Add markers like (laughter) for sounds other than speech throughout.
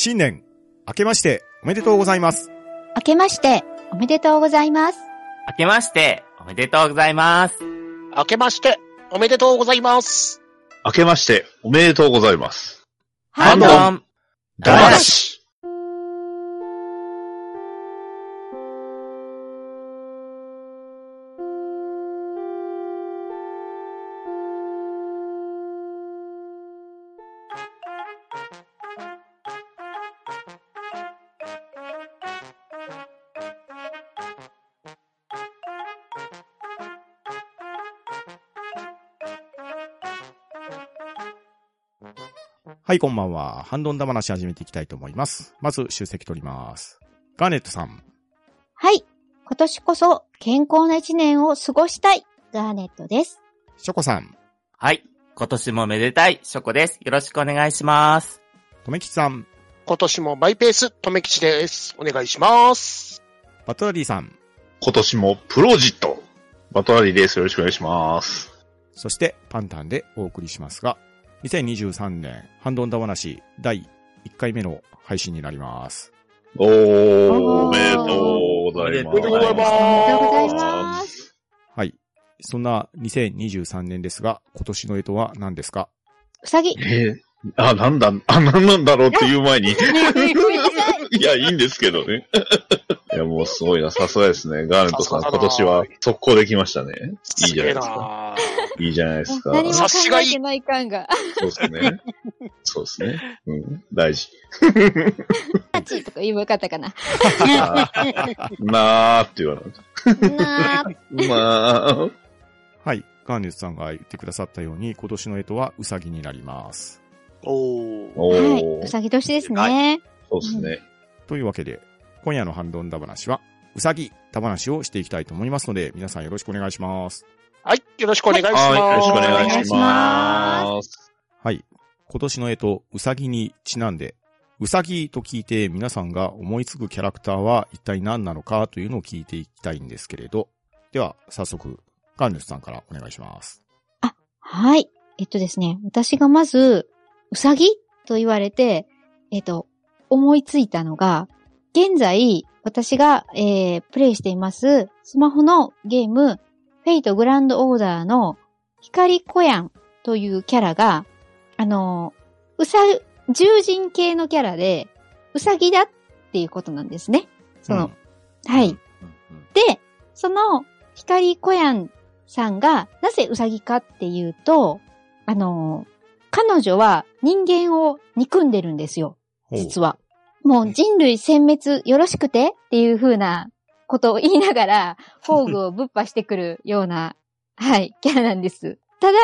新年、明けましておめでとうございます。明けまして、おめでとうございます。明けまして、おめでとうございます。明けまして、おめでとうございます。明けまして、おめでとうございます。ハンドン。ダダッシはい、こんばんは。ハンドンダ話始めていきたいと思います。まず、出席取ります。ガーネットさん。はい。今年こそ健康な一年を過ごしたい、ガーネットです。ショコさん。はい。今年もめでたい、ショコです。よろしくお願いします。とめきちさん。今年もマイペース、とめきちです。お願いします。バトラリーさん。今年もプロジット。バトラリーです。よろしくお願いします。そして、パンタンでお送りしますが、2023年、ハンドンダ話第1回目の配信になります。おー、おめでとうございます。おめでとうございますおめでとうございます。はい。そんな2023年ですが、今年の干支は何ですか？うさぎ。えーあ、なんだ、あ、なんなんだろうっていう前に。い。いや、いいんですけどね。いや、もうすごいな。さすがですね。ガーネットさん、今年は速攻できましたね。いいじゃないですか。か。いいじゃないですか。何も考察しがいいえてない感が。そうですね。そうですね。うん。大事。あっちとか言えばよかったかな。なーって言わ。なー。まあ、はい。ガーネットさんが言ってくださったように、今年の干支はウサギになります。おー。おはい。ー、うさぎ年ですね。そうですね。というわけで、今夜のハンドンダ話は、うさぎダ話をしていきたいと思いますので、皆さんよろしくお願いします。はい、よろしくお願いします。はい、よろしくお願いします。はい。今年の干支、うさぎにちなんで、うさぎと聞いて皆さんが思いつくキャラクターは一体何なのかというのを聞いていきたいんですけれど、では、早速、ガンネスさんからお願いします。はい。えっとですね、私がまず、うさぎと言われて、えっと、思いついたのが、現在、私が、えー、プレイしています、スマホのゲーム、フェイトグランドオーダーの、光コヤンというキャラが、あの、うさ、獣人系のキャラで、うさぎだっていうことなんですね。その、はい。うんで、その光コヤンさんがなぜウサギかっていうと、あの、彼女は人間を憎んでるんですよ、実は。もう人類殲滅よろしくてっていう風なことを言いながら、(laughs) 宝具をぶっ破してくるような、はい、キャラなんです。ただ、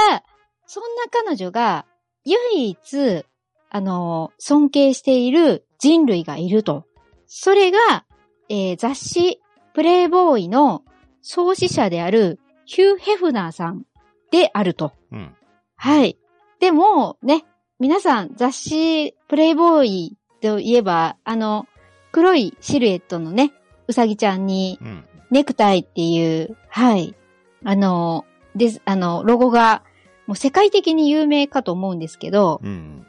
そんな彼女が唯一、あの、尊敬している人類がいると。それが、えー雑誌プレイボーイの創始者であるヒュー・ヘフナーさんであると。うん。はい。でも、ね、皆さん雑誌プレイボーイといえば、あの、黒いシルエットのね、うさぎちゃんにうん。ネクタイっていう、はい。あの、です、あの、ロゴが、もう世界的に有名かと思うんですけど、うん。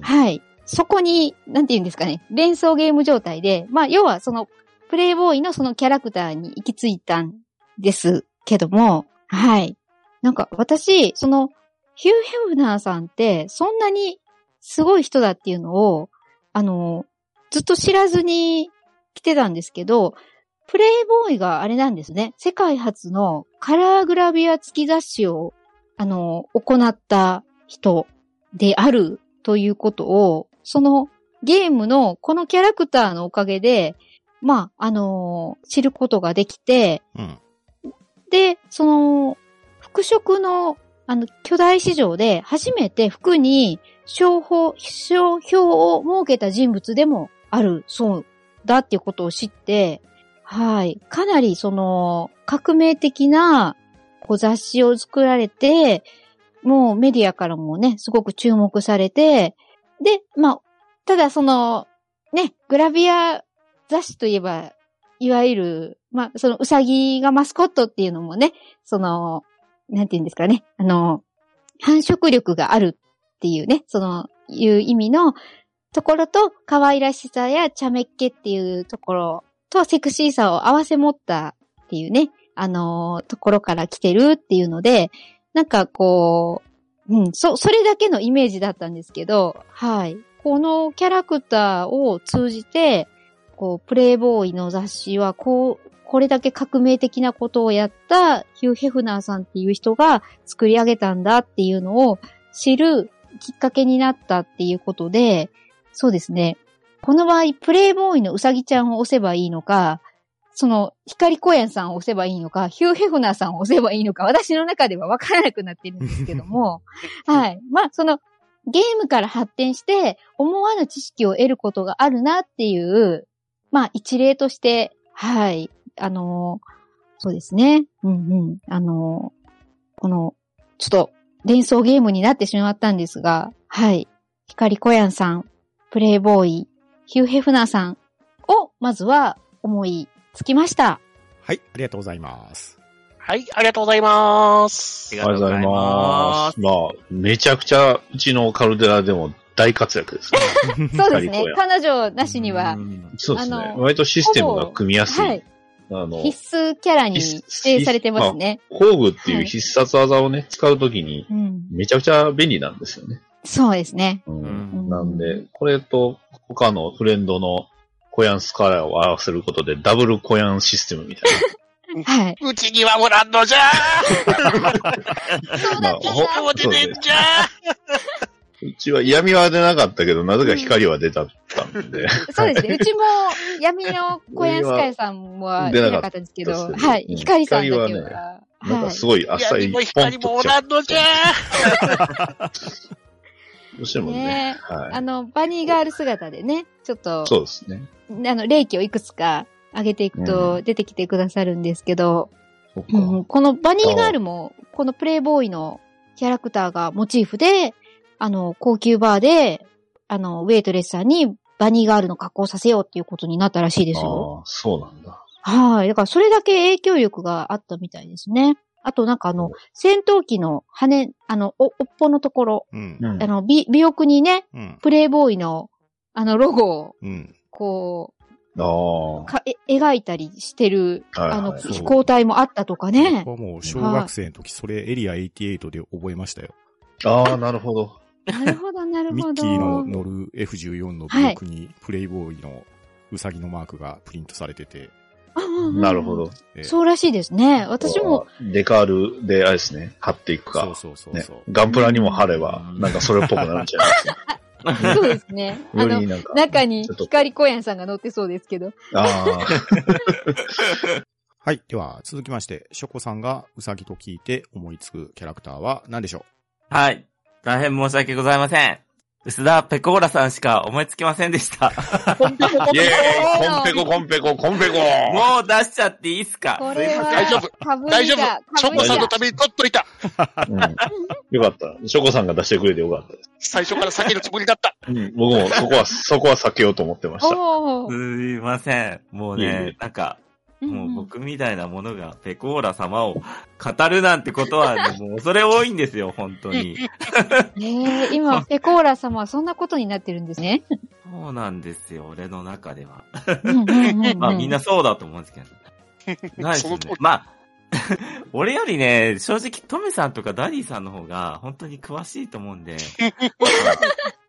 はい。そこに、なんて言うんですかね、連想ゲーム状態で、まあ、要はその、プレイボーイのそのキャラクターに行き着いたんですけども、はい。なんか私、その、ヒュー・ヘフナーさんって、そんなにすごい人だっていうのを、あの、ずっと知らずに来てたんですけど、プレイボーイがあれなんですね。世界初のカラーグラビア付き雑誌を、あの、行った人であるということを、そのゲームのこのキャラクターのおかげで、まあ、あの知ることができて、うん。で、その、服飾の、あの、巨大市場で初めて服に商標、商標を設けた人物でもあるそうだっていうことを知って、はい。かなりその、革命的なこう雑誌を作られて、もうメディアからもね、すごく注目されて、で、まあ、ただその、ね、グラビア雑誌といえば、いわゆる、まあ、そのうさぎがマスコットっていうのもね、その、なんて言うんですかね、あの、繁殖力があるっていうね、その、いう意味のところと、可愛らしさや茶目っ気っていうところと、セクシーさを合わせ持ったっていうね、あのところから来てるっていうので、なんかこう、うん、そ、それだけのイメージだったんですけど、はい。このキャラクターを通じて、こう、プレイボーイの雑誌は、こう、これだけ革命的なことをやったヒュー・ヘフナーさんっていう人が作り上げたんだっていうのを知るきっかけになったっていうことで、そうですね。この場合、プレイボーイのうさぎちゃんを押せばいいのか、その、光小屋さんを押せばいいのか、ヒュー・ヘフナーさんを押せばいいのか、私の中では分からなくなってるんですけども、(laughs) はい。まあ、その、ゲームから発展して、思わぬ知識を得ることがあるなっていう、まあ、一例として、はい。あのーそうですね。うんうん。あのーこの、ちょっと、連想ゲームになってしまったんですが、はい。光小屋さん、プレイボーイ、ヒュー・ヘフナーさんを、まずは思いつきました。はい、ありがとうございます。はい、ありがとうございます。ありありがとうございます。まあ、めちゃくちゃ、うちのカルデラでも大活躍ですね。(laughs) そうですね彼女なしにはう、んそうですねあ。の割とシステムが組みやすい。はい。あの、必須キャラに指定されてますね。工具っていう必殺技をね、使うときに、うん。めちゃくちゃ便利なんですよね。そうですね。なんで、これと他のフレンドのコヤンスカラーを合わせることでダブルコヤンシステムみたい (laughs) はい。うちにはおらんのじゃそうな。まあ、ほもう出そうねてんじゃうちは闇は出なかったけど、なぜか光は出たったんで。(laughs) そうですね。うちも闇の小屋スカイさんは出なかったんですけど、はい。うん光さんだけは。光はなんはいかすごいあっさり闇もポン光もお。らんのじゃどうしてもね。ねはい。あの、バニーガール姿でね、ちょっと、そうですね。あの、霊気をいくつか上げていくと出てきてくださるんですけど、うんこのバニーガールも、このプレイボーイのキャラクターがモチーフで、あの、高級バーで、あの、ウェイトレスさんにバニーガールの格好をさせようっていうことになったらしいですよ。ああ、そうなんだ。はい。だからそれだけ影響力があったみたいですね。あとなんかあの、戦闘機の羽、あの、お、おっぽのところ、うん。うんあの、び、尾翼にね、うん。プレイボーイの、あの、ロゴを、うん。こあう、か、え、描いたりしてる、あ。はいあの、飛行体もあったとかね僕。はもう小学生の時、それエリア88で覚えましたよ。ああ、なるほど。なるほど、なるほど。ミッキーの乗る F14 のブロックにプレイボーイのウサギのマークがプリントされてて、あうんうんなるほど。えーそうらしいですね。私も、。デカールで、あれですね、貼っていくかそう。そうそうねそう。。ガンプラにも貼れば、なんかそれっぽくなるんじゃないですか。そうですね。(laughs) あの。中に光小屋さんが乗ってそうですけど。あ (laughs) はい。では、続きまして、ショコさんがウサギと聞いて思いつくキャラクターは何でしょはい。大変申し訳ございません。薄田ペコーラさんしか思いつきませんでした。コンペココンあ。イェペーイコンペココンペココンペコもう出しちゃっていいっすか？これは、大丈夫かぶり大丈が夫。ショコさんのために取っといた。うんよかった。ショコさんが出してくれてよかったです。最初から避けるつもりだった。うん僕もそこは、そこは避けようと思ってました。おすーいません。もういえいえね、なんか、もううんうん僕みたいなものがペコーラ様を語るなんてことは、ね、(laughs) もう恐れ多いんですよ、本当に。ねえ、今、(laughs) ぺこら様はそんなことになってるんですね。そうなんですよ、俺の中では。(laughs) まあみんなそうだと思うんですけど。ないですよね。まあ、俺よりね、正直トメさんとかダディさんの方が本当に詳しいと思うんで、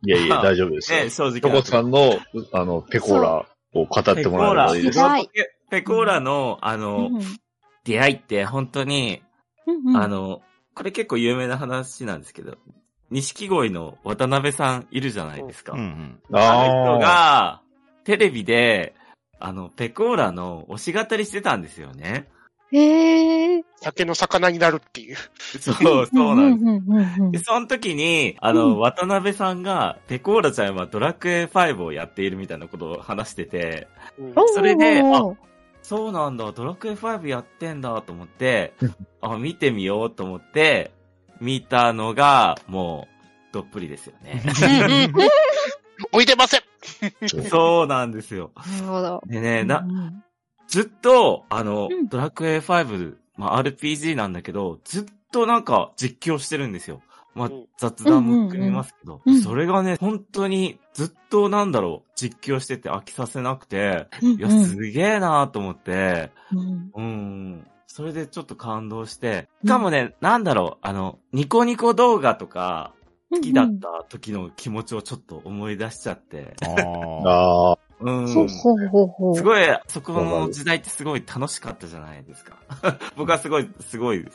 いやいや、大丈夫ですよ。ね、正直ショコさんの、あの、ぺこらを語ってもらえればいいですペコー。ラペコーラの、あの、うん出会いって本当に、うんうんあの、これ結構有名な話なんですけど、錦鯉の渡辺さんいるじゃないですか。う。うんうん。あの人あが、テレビで、あの、ペコーラの推し語りしてたんですよね。へえ。酒の魚になるっていう。(laughs) そう、そうなんです。で、その時に、あの、うん渡辺さんが、ペコーラちゃんはドラクエ5をやっているみたいなことを話してて、うんそれでおーそうなんだ、ドラクエ5やってんだと思って、あ、見てみようと思って、見たのが、もう、どっぷりですよね。(laughs) 置いてません。そうなんですよ。なるほど。でね、なう、んずっと、あの、うん。ドラクエ5、まあ、RPG なんだけど、ずっとなんか実況してるんですよ。まあうん、雑談も含みますけど、うんうんうんそれがね、本当にずっとなんだろう、実況してて飽きさせなくて、うんいや、すげえなと思って、うん。うん。それでちょっと感動して、しかもね、なんだろう、あの、ニコニコ動画とか、好きだった時の気持ちをちょっと思い出しちゃって、ああ。うん。ほうほうほう。すごい、そこの時代ってすごい楽しかったじゃないですか。(laughs) 僕はすごい、すごい好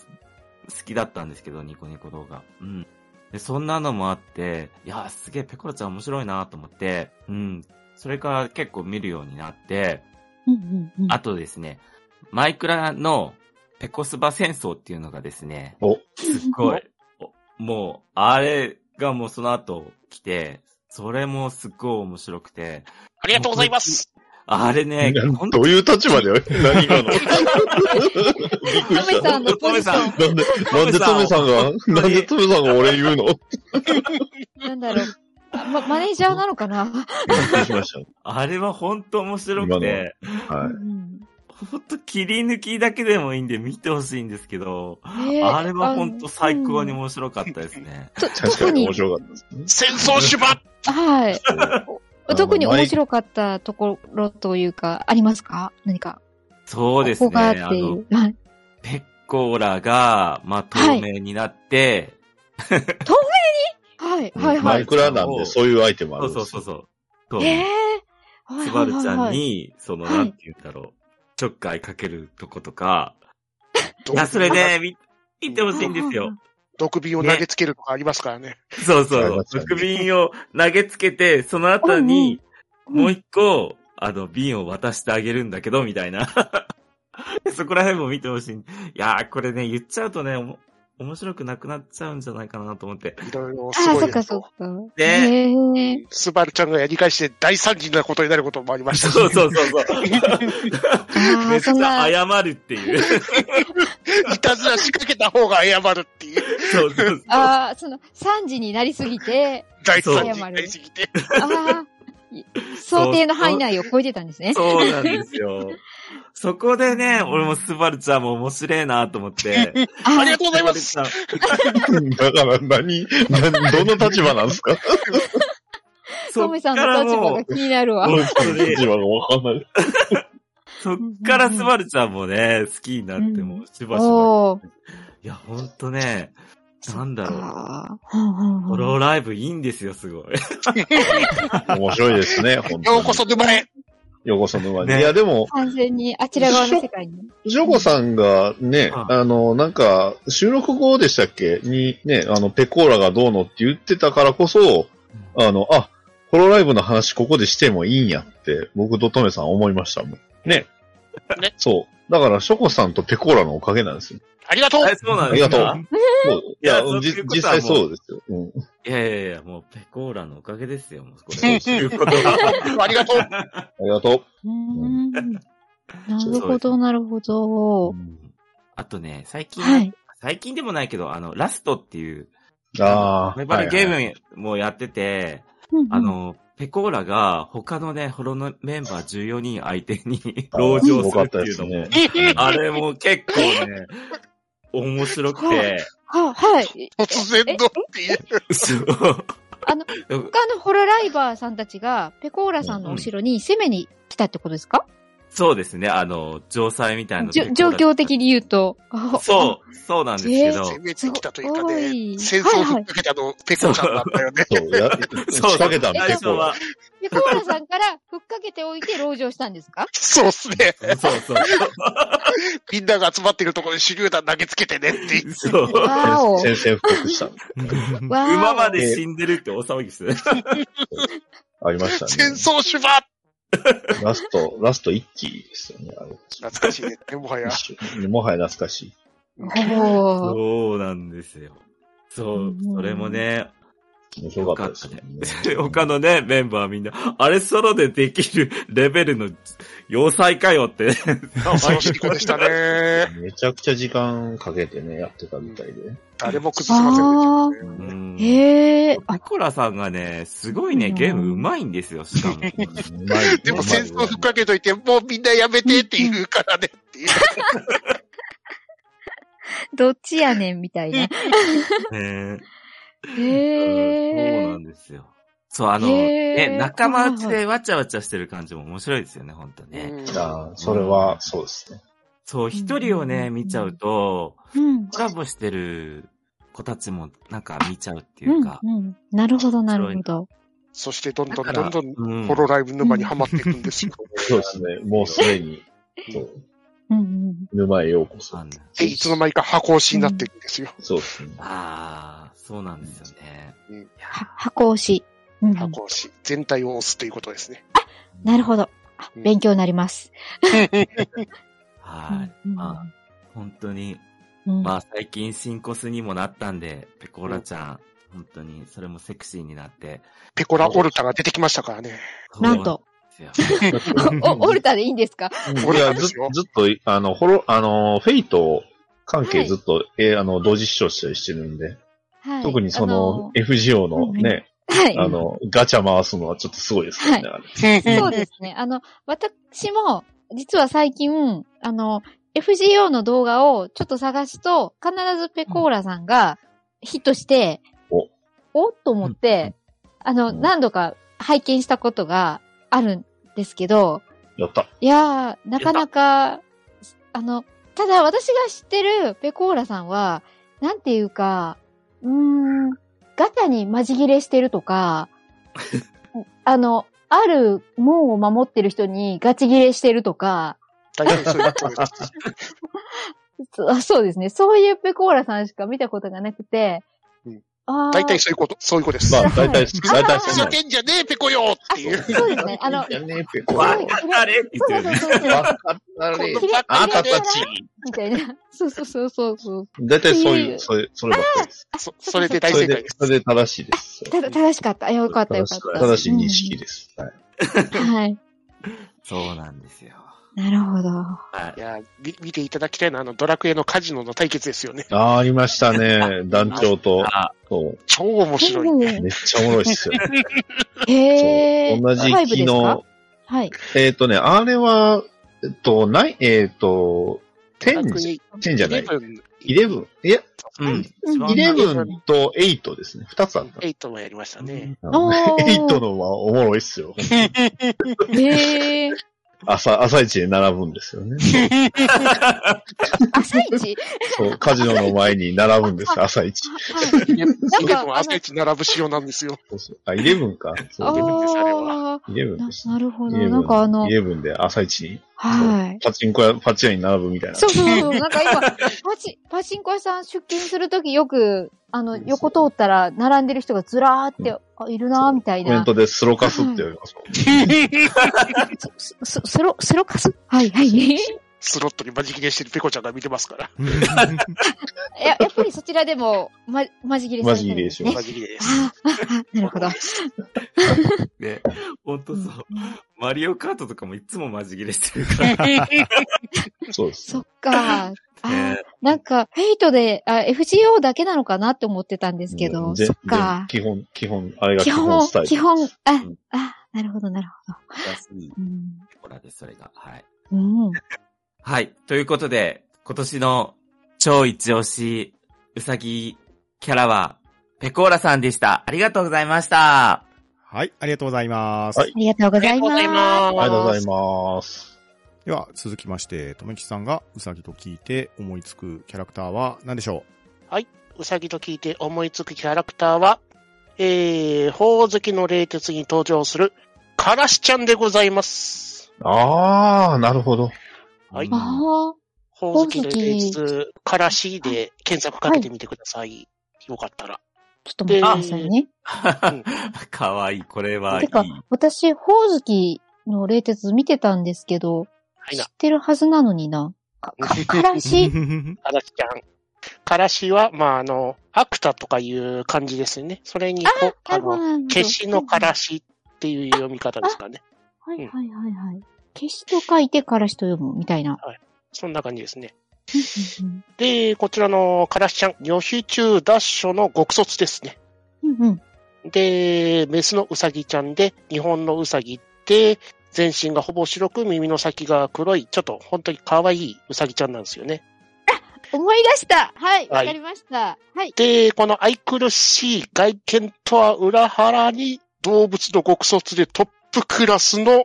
きだったんですけど、ニコニコ動画。うん。で、そんなのもあって、いや、すげえペコラちゃん面白いなと思って、うん。それから結構見るようになって、うんうんうんあとですね、マイクラのペコスバ戦争っていうのがですね、お、すっごい、(laughs) おもう、あれがもうその後来て、それもすっごい面白くて、ありがとうございます。あれね、本当どういう立場で (laughs) 何今の？びっくりトメした。さんのポジション。なんで、なんでトメさん。が、なんでトメさんが俺言うの？びっなんだろう。ま、マネージャーなのかな？くりしました。あれは本当面白くて、は。うん本当切り抜きだけでもいいんで見てほしいんですけど、えーあれは本当最高にうん面白かったですね。とい。確か特にに面、白かったですね。戦争手馬はい。特に面白かったところというか、ありますか？何か。そうですここがね。あのっていう、。はい。ペッコーラが、まあ、透明になって、(laughs) はい、はい、はマい。イクラなんでそういうアイテムあそるんですようそうそうそう。そうええー。はいスバルちゃんはいはいに、その、はいなんて言うんだろう、ちょっかいかけるとことか、どいや、それね、見、見てほしいんですよ。毒瓶を投げつけるとかありますからね。そうそうありま。したね毒瓶を投げつけて、その後に、もう一個、あの、瓶を渡してあげるんだけど、みたいな。(laughs) そこら辺も見てほしい。いやー、これね、言っちゃうとね、おも面白くなくなっちゃうんじゃないかなと思って。いろいろああ、すごいそっかそっか。で。スバルちゃんがやり返して大惨事なことになることもありましたし。そうそうそうそう。あめっあ、ちゃ謝るっていう。いたずら仕掛けた方が謝るっていう。そうそうそう。ああ、その、3時になりすぎて、大惨事になりすぎて。ああ、い想定の範囲内を超えてたんですね。そうなんですよ。(laughs) そこでね、俺もスバルちゃんも面白いなと思って。あありがとうございます。だから何、何どの立場なんですか？(laughs) トメさんの立場が気になるわ。立場がわかんない。(laughs) そっからスバルちゃんもね、好きになっても、しばしば。いや、ほんとね、なんだろう。ホローライブいいんですよ、すごい。(laughs) 面白いですね、本当にようこそ沼へ。ようこそ沼に。ねいや、でも、完全にあちら側の世界に。ジョコさんがね、うんあの、なんか、収録後でしたっけ？に、ね、あの、ペコーラがどうのって言ってたからこそ、あの、あ、ホロライブの話ここでしてもいいんやって、僕とトメさん思いましたもん。ね。ねそう。だから、ショコさんとペコーラのおかげなんですよ。ありがとうえ、そうなんですか？ありがそううじいうことはもう実際そうですよ。うん。いやいやいや、もうペコーラのおかげですよ、もうこれ。そういうことは。ありがとう。ありがとうーんなるほど、なるほど。あとね、最近、はい。最近でもないけど、あの、ラストっていう、う。ああ。メバルゲームもやってて、あ、の、ペコーラが他のね、ホロのメンバー14人相手に籠城するっていうのも、すごかったですね。あれも結構ね、面白くて、は、はい。突然のっていう。そう。あの、他のホロライバーさんたちが、ペコーラさんの後ろに攻めに来たってことですか、そうですね、あの、城塞みたいなのじょ状況的に言うと。そう、そうなんですけど、攻めてきたとい戦争ふっかけたの、ペコさんなんだよね。そう、や、仕掛けたん最ペコは、ペコーラさんからふっかけておいて籠城したんですか？そうっすね。そうそう。みんなが集まってるところに手榴弾投げつけてねっていう。そう。わお。宣戦布告した。馬まで死んでるって大騒ぎしてありました戦ね。(laughs) 争手馬 (laughs) ラスト、ラスト一期ですよね、あれ。懐かしいね。もはや。もはや懐かしい。そうなんですよ。そうう、んそれもね、面白かったですね。(laughs) 他のね、メンバーみんな、あれソロでできるレベルの要塞かよって。恐ろしい子でしたね。(laughs) めちゃくちゃ時間かけてね、やってたみたいで。誰も崩せませんでしたうね。んへえ。ペコラさんがね、すごいね、ゲーム上手いんですよ、しかも。(laughs) うまいでも戦争ふっかけといて、もうみんなやめてって言うからねっていう。どっちやねんみたいな。ねへーそうなんですよ。そう、あの、ね、仲間内でわちゃわちゃしてる感じも面白いですよね、本当ね。うんああ、それは、そうですね。そう、一人をね、うん見ちゃうと、うん。コラボしてる子たちもなんか見ちゃうってうんいうか。うん。なるほど、なるほど。そしてどんどんどんどんうんホロライブ沼にはまっていくんですよ。そうですね。もうすでに、そう、うんうん。沼へようこそで、いつの間にか箱押しになっていくんですよ。そうですね。ああ、そうなんですよね。箱押し。箱押し。全体を押すということですね。なるほど。勉強になります。(laughs) はい。うんまあ、本当に、うんまあ最近新コスにもなったんで、ペコーラちゃん、本当にそれもセクシーになって。ペコラオルタが出てきましたからね。なんと。(laughs) オルタでいいんですか？いや、ずずっと、あの、ホロ、あの、フェイト関係ずっと、えあの、同時視聴したりしてるんで、はい。特にその、あ FGO のね、はい。あの、ガチャ回すのはちょっとすごいですよね、あれ。そうですね。あの、私も、実は最近、あの、FGO の動画をちょっと探すと、必ずペコーラさんがヒットして、おおっと思って、あの、うん何度か拝見したことがあるんですけど、やった。いやー、なかなか、あの、ただ私が知ってるペコーラさんは、なんていうか、うーん、ガチャにまじ切れしてるとか、(laughs) あの、ある門を守ってる人にガチ切れしてるとか、大体そうです。(laughs) (laughs) そあそうですね。そういうペコーラさんしか見たことがなくて、大体そういうこと、そういうことです。まあ、大体、大体あそんなふざけんじゃねえ、ペコよっていう。そうですね。あの、やねえペコ。わわかれって言ってるね。そうそうそう。かったれ。あなたたち。みたいな。そうそうそうそうそう。大体そういう、それ、そればっかりです。そそれで大正解で、す。それで正しいです。ただ正しかった。あよかったよかった。正しい認識です。はい。うん。はい。(laughs) そうなんですよ。なるほど。はいいや、み見ていただきたいのは、あの、ドラクエのカジノの対決ですよね。ああ、ありましたね。(laughs) 団長と。あそう。超面白い。めっちゃおもろいっすよ。(laughs) へえ。同じファイブですか？機能。はい。えっとね、あれは、えっと、ない、えっと、10じゃ、10じゃない。11? いや、うん。うん11と8ですね。2つあった。8もやりましたね。あのおー (laughs) 8のはおもろいっすよ。へえ。朝、朝一で並ぶんですよね。朝一？そう、カジノの前に並ぶんですよ、朝一。はい。イレブンは朝一並ぶ仕様なんですよ。そうそうあ、11か。そう、あ11ですあれはー11なです。なるほど。11なんかあの、11で朝一に、はい。パチンコ屋、パチ屋に並ぶみたいな。そうそうそう。なんか今、パチ、パチンコ屋さん出勤するときよく、あの、横通ったら並んでる人がずらーって、あいるなーみたいな。コメントでスロカスって言われますもん。(laughs) スススロ、スロカス？はいはい。スロットにマジ切れしてるペコちゃんが見てますから。(laughs) や、やっぱりそちらでも、ま、まじ切れされてるんですね。マジ切れです。なるほど。(laughs) ね、ほんとそう。マリオカートとかもいつもマジ切れしてるから。(laughs) そうです。そっか。あなんか、フェイトで、あ、FGO だけなのかなって思ってたんですけど、ぜそっか。基本、基本、あれが基基本本スタイ、ル。基本、あん、あ、なるほど、なるほ安いど。うん。ほらです、それが。はい。うん。はい。ということで、今年の超一押し、うさぎキャラは、ペコーラさんでした。ありがとうございました。はい、ありがとうございます。はいありがとうございます。ありがとうございます。では、続きまして、とめきさんがうさぎと聞いて思いつくキャラクターは何でしょうさぎと聞いて思いつくキャラクターは、えー、ほおずきの冷徹に登場する、からしちゃんでございます。あー、なるほど。はいうんあほおずき冷徹、からしで検索かけてみてください。よかったら。あ、ちょっと待ってくださいね。(laughs) かわいい。これはいい。てか、私、ほおずきの冷徹見てたんですけど、はいな知っ。てるはずなのにな。か、(laughs) か、からしからしちゃん。からしは、まあ、あの、アクタとかいう感じですよね。それにこあの。消しのからしっていう読み方ですかね。はいはいはいはい。消しと書いてからしと読むみたいな。そんな感じですね。うんで、こちらのからしちゃん、女子中ダッシュの極卒ですね。うんうん。うんで、メスのウサギちゃんで、日本のウサギって、全身がほぼ白く耳の先が黒い、ちょっと本当に可愛いウサギちゃんなんですよね。思い出したはい、わはいかりました。はい。で、この愛くるしい外見とは裏腹に動物の極卒でトップクラスの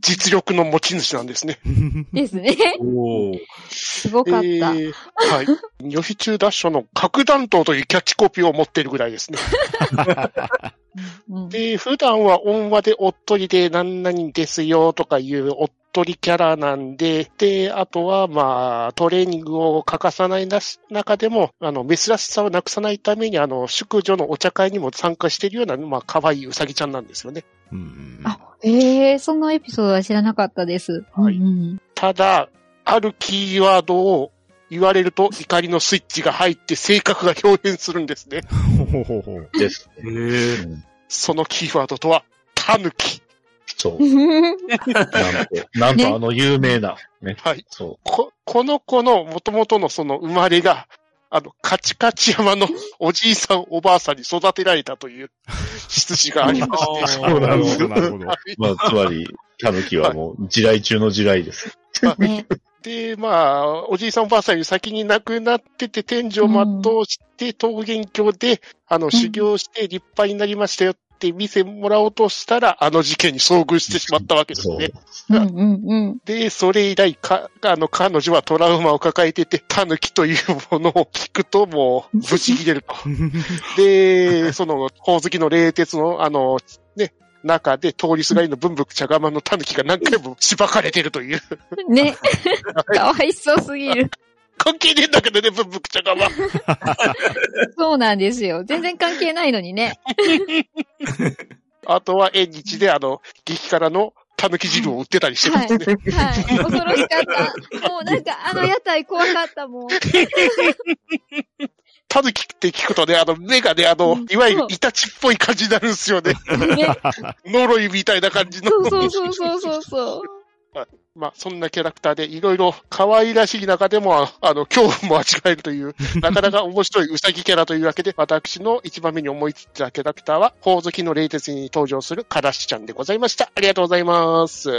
実力の持ち主なんですね。(laughs) ですね。おーすごかった。えーはい。(laughs) 予備中ダッシュの核弾頭というキャッチコピーを持っているぐらいですね。(laughs) うんで、普段は温和でおっとりで何々ですよとかいうおっとりキャラなんで、で、あとはまあ、トレーニングを欠かさないなし中でも、あの、珍しさをなくさないために、あの、宿女のお茶会にも参加しているような、まあ、可愛いうさぎちゃんなんですよね。うんうんあ、ええそんなエピソードは知らなかったです。はいうんうんただ、あるキーワードを言われると怒りのスイッチが入って性格が表現するんですね。(laughs) ほうほうほう。です。そのキーワードとは、タヌキ。そう。(laughs) なんと、なんとあの有名な、ね。はい。そこ、この子の元々のその生まれが、あの、カチカチ山の (laughs) おじいさんおばあさんに育てられたという羊がありまして。(laughs) そうなんですなるほど、なるほど。まあ、つまり、タヌキはもう、地雷中の地雷です。ね。で、まあ、おじいさんおばあさんより先に亡くなってて、天寿を全うして、桃源郷で、あの、修行して立派になりましたよって見せもらおうとしたら、あの事件に遭遇してしまったわけです。ね。うんうんうん。で、それ以来、か、あの、彼女はトラウマを抱えてて、タヌキというものを聞くともう、(laughs) ブチ切れると。(laughs) で、その、宝月の冷徹の、あの、ね、中で通りすがりの文福茶釜のタヌキが何回もしばかれてるという。ね。(laughs) かわいそうすぎる。関係ねえんだけどね、文福茶釜。(laughs) そうなんですよ。全然関係ないのにね。(laughs) あとは縁日であの、激辛のタヌキ汁を売ってたりしてるんですね。はい。恐ろしかった。もうなんかあの屋台怖かったもん。タヌキって聞くとね、あの、目がね、あのうん、いわゆるイタチっぽい感じになるんですよね。(laughs) ね。呪いみたいな感じの。そうそうそうそうそうそう。まあ、そんなキャラクターで、いろいろ可愛らしい中でも、あの、恐怖も味わえるという、(laughs) なかなか面白いウサギキャラというわけで、私の一番目に思いついたキャラクターは、宝月の冷徹に登場するカラシちゃんでございました。ありがとうございます。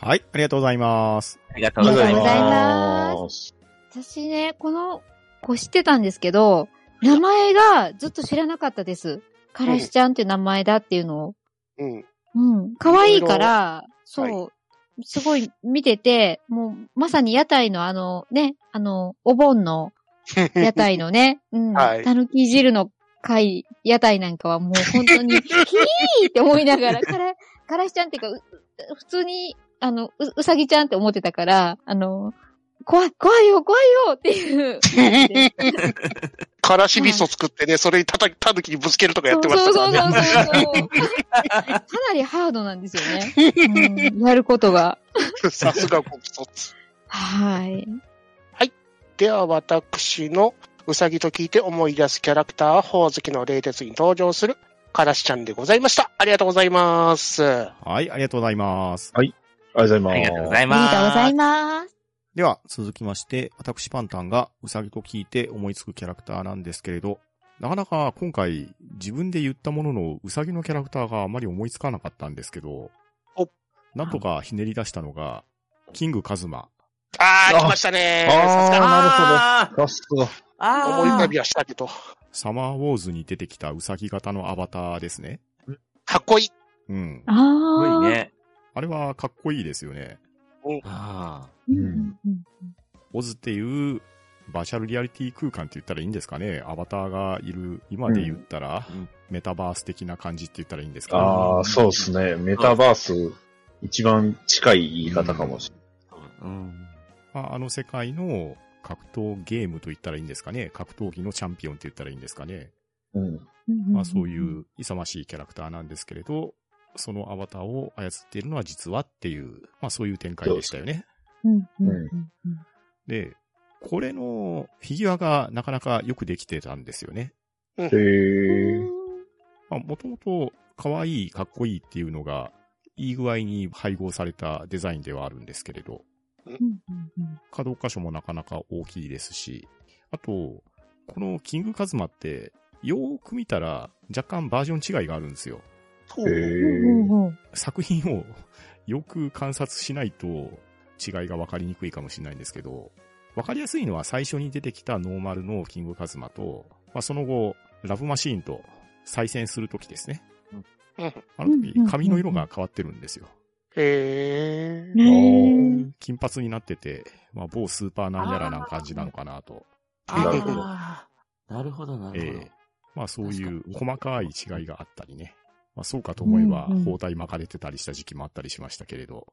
はい、ありがとうございます。ありがとうございありがとうございまます私ね、この子知ってたんですけど、名前がずっと知らなかったです。からしちゃんっていう名前だっていうのを。うん。うん。可愛いから、そはう、すごい見てて、もう、まさに屋台のあの、ね、あの、お盆の (laughs) 屋台のね、うん、はいたぬき汁の会、屋台なんかはもう本当に、(laughs) ヒーって思いながら、から、からしちゃんっていうか、う普通に、あの、う、うさぎちゃんって思ってたから、あの、怖い、怖いよ、怖いよっていう。(laughs) からし味噌作ってね、それにたた、タヌキにぶつけるとかやってましたそうからね。そうそうそう。かなりハードなんですよね。うん、やることが。(laughs) さすがご一つ。はい。では、私のうさぎと聞いて思い出すキャラクターは、宝月の冷徹に登場する、からしちゃんでございました。ありがとうございます。はい、ありがとうございます。ありがとうございます。ありがとうございあります。がとうございます。では、続きまして、私パンタンがうさぎと聞いて思いつくキャラクターなんですけれど、なかなか今回自分で言ったもののうさぎのキャラクターがあまり思いつかなかったんですけどお、なんとかひねり出したのが、キングカズマ。あー、あ来ましたね。あーさすが。あーさすが。あー思い浮かびはしたけど。サマーウォーズに出てきたうさぎ型のアバターですね。かっこいい。うん。あすあ。ごい。ね。あれはかっこいいですよね。あうんうんうんオズっていうバーチャルリアリティ空間って言ったらいいんですかね？アバターがいる、今で言ったら、うんメタバース的な感じって言ったらいいんですか、ああ、そうですね。メタバース、一番近い言い方かもしあ。うん。まあ、あの世界の格闘ゲームと言ったらいいんですかね？格闘技のチャンピオンって言ったらいいんですかね？うんまあそういう勇ましいキャラクターなんですけれど、そのアバターを操っているのは実はっていう、まあそういう展開でしたよね。うんで、これのフィギュアがなかなかよくできてたんですよね。へえ。まあもともと可愛い、かっこいいっていうのが、いい具合に配合されたデザインではあるんですけれど、うんうんうん可動箇所もなかなか大きいですし、あと、このキングカズマって、よーく見たら若干バージョン違いがあるんですよ。作品をよく観察しないと違いが分かりにくいかもしれないんですけど、わかりやすいのは最初に出てきたノーマルのキングカズマと、まあ、その後、ラブマシーンと再戦するときですね。うんあの時髪の色が変わってるんですよ。へー。金髪になってて、まあ、某スーパーなんやらな感じなのかなと。あなるほどなるほど、なるほど。ええまあそういう細かい違いがあったりね。まあそうかと思えば包帯巻かれてたりした時期もあったりしましたけれど。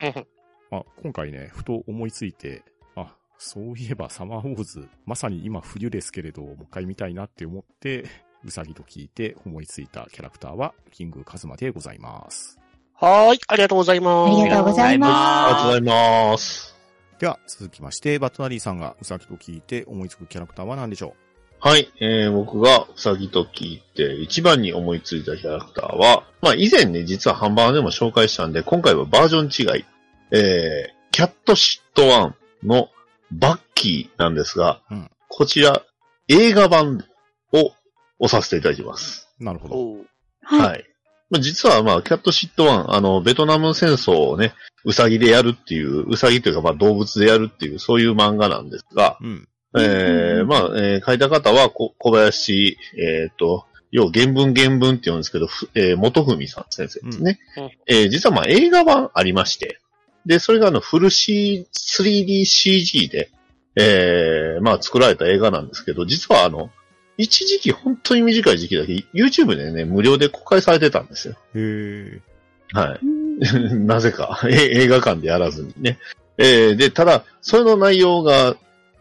うんまあ今回ね、ふと思いついて、あ、そういえばサマーウォーズ、まさに今冬ですけれど、もう一回見たいなって思って、うさぎと聞いて思いついたキャラクターは、キングカズマでございます。はーい、ありがとうございます。ありがとうございありがとうまございます。では、続きまして、バットナリーさんがうさぎと聞いて思いつくキャラクターは何でしょはい、えー、僕がうさぎと聞いて一番に思いついたキャラクターは、まあ以前ね、実はハンバーでも紹介したんで、今回はバージョン違い、えー、キャットシットワンのバッキーなんですが、うんこちら映画版を押させていただきます。うなるほど。はい。はい。まあ、実はまあ、キャットシットワン、あの、ベトナム戦争をね、ウサギでやるっていう、ウサギというかまあ動物でやるっていう、そういう漫画なんですが、うん。えー、まあ、えー書いた方はこ小林、えっ、と、要原文原文って言うんですけど、ふえー元文さん先生ですね。うんうんえー実はまあ映画版ありまして、で、それがあのフル C、3DCG で、えー、まあ作られた映画なんですけど、実はあの、一時期本当に短い時期だけ YouTube でね、無料で公開されてたんですよ。へえ。はい。うん (laughs) なぜか、え (laughs) 映画館でやらずにね。えーで、ただ、それの内容が、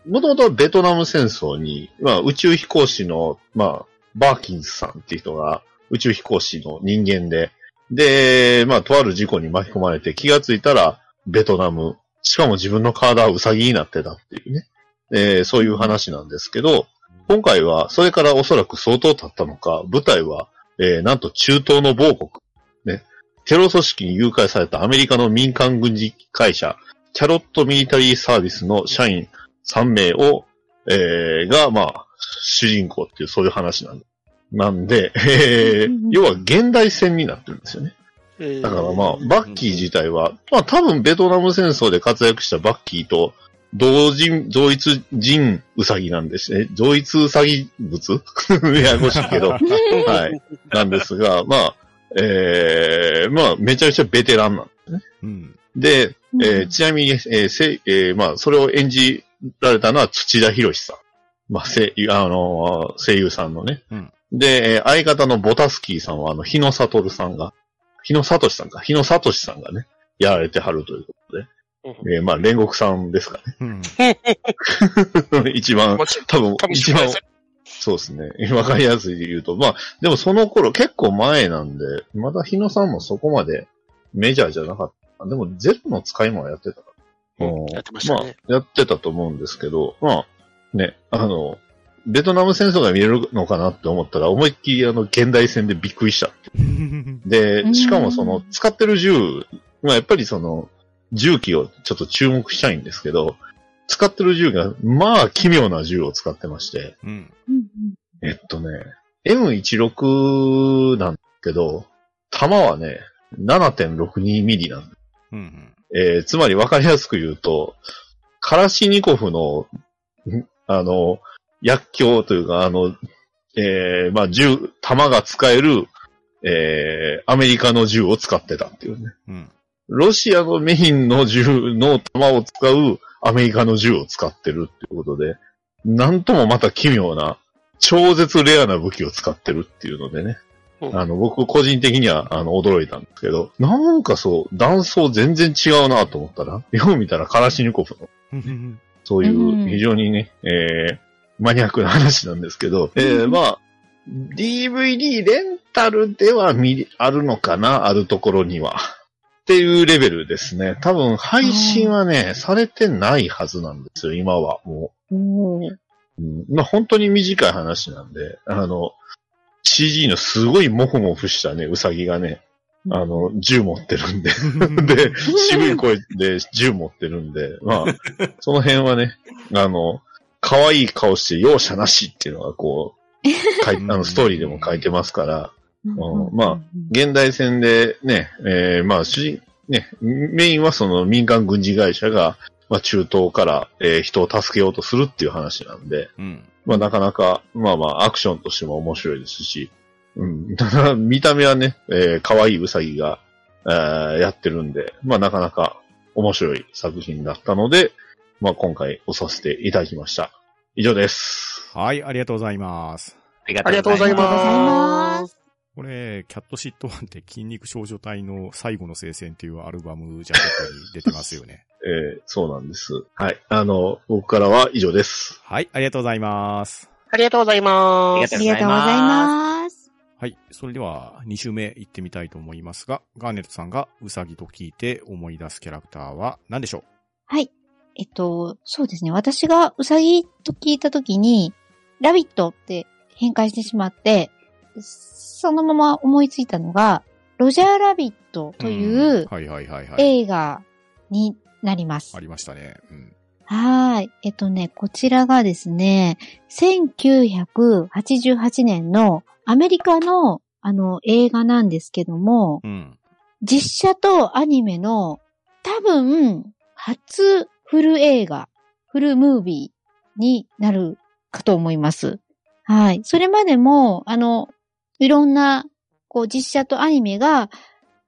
もともとベトナム戦争に、まあ、宇宙飛行士の、まあ、バーキンスさんっていう人が宇宙飛行士の人間で、で、まあ、とある事故に巻き込まれて気がついたら、ベトナム、しかも自分の体はウサギになってたっていうね。えーそういう話なんですけど、今回は、それからおそらく相当経ったのか、舞台は、えーなんと中東の某国、ね、テロ組織に誘拐されたアメリカの民間軍事会社、キャロットミリタリーサービスの社員3名を、えーが、まあ、主人公っていうそういう話なんで。なんで、えー要は現代戦になってるんですよね。えーだからまあ、バッキー自体は、まあ多分ベトナム戦争で活躍したバッキーと、同人、同一人ウサギなんですね。同一ウサギ物？(laughs) ややこしいけど、(laughs) はい。なんですが、まあ、えー、まあ、めちゃめちゃベテランなんですね。うん。で、えーちなみに、えーせえーまあ、それを演じられたのは土田博さん。まあ、声優、あのー声優さんのね。うんで、えー相方のボタスキーさんは、あの、日野悟さんが、日野聡さんか、日野聡さんがね、やられてはるということで。えーまあ、煉獄さんですかうん。ね。(laughs) 一番多分一番、そうですね。わかりやすいで言うと。まあ、でもその頃結構前なんで、まだ日野さんもそこまでメジャーじゃなかった。でも、ゼロの使いもやってた。うんやってましたねまあ、やってたと思うんですけど、まあ、ね、あの、ベトナム戦争が見れるのかなって思ったら、思いっきりあの、現代戦でびっくりした。でう、(laughs) んしかもその、使ってる銃、まあやっぱりその、銃器をちょっと注目したいんですけど、使ってる銃が、まあ奇妙な銃を使ってまして、うん。うんえっとね、M16 なんだけど、弾はね、7.62ミリなんだ。うん。えーつまり分かりやすく言うと、カラシニコフの、んあの、薬莢というか、あの、えーまあ、銃、弾が使える、えーアメリカの銃を使ってたっていうね。うん。ロシアのメインの銃の弾を使うアメリカの銃を使ってるっていうことで、なんともまた奇妙な、超絶レアな武器を使ってるっていうのでね。うんあの、僕個人的には、あの、驚いたんですけど、なんかそう、弾層全然違うなと思ったら、よう見たらカラシニコフの、うん。そういう非常にね、えー、マニアックな話なんですけど、えー、まあ、DVD レンタルでは見、あるのかなあるところには。っていうレベルですね。多分配信はね、されてないはずなんですよ、今は。もう。うん、まあ本当に短い話なんで、あの、CG のすごいモフモフしたね、ウサギがね、あの、銃持ってるんで、(laughs) で、渋い声で銃持ってるんで、まあ、(laughs) その辺はね、あの、可愛い顔して容赦なしっていうのがこう、書いあの、ストーリーでも書いてますから、うん。まあ、現代戦でね、えーまあ、主人、ね、メインはその民間軍事会社がまあ中東から、えー人を助けようとするっていう話なんで、うん。まあなかなか、まあまあアクションとしても面白いですし、うん。ただ、見た目はね、えー可愛いウサギが、えーやってるんで、まあなかなか面白い作品だったので、まあ今回押させていただきました。以上です。はい、ありがとうございます。ありがとうございま。す。これ、キャットシットワンって筋肉少女隊の最後の聖戦っていうアルバムジャケットに出てますよね。(laughs) えーそうなんです。はい。あの、僕からは以上です。はい、ありがとうございます。ありがとうございます。ありがとうございます。はい。それでは、2週目行ってみたいと思いますが、ガーネットさんがウサギと聞いて思い出すキャラクターは何でしょはい。えっと、そうですね。私がうさぎと聞いたときに、ラビットって変換してしまって、そのまま思いついたのが、ロジャーラビットうという。映画になりますあ。りましたね。うん。はーい。えっとね、こちらがですね、1988年のアメリカのあの映画なんですけども、うん。実写とアニメの多分初フル映画、フルムービーになるかと思います。はい。それまでも、あの、いろんな、こう実写とアニメが、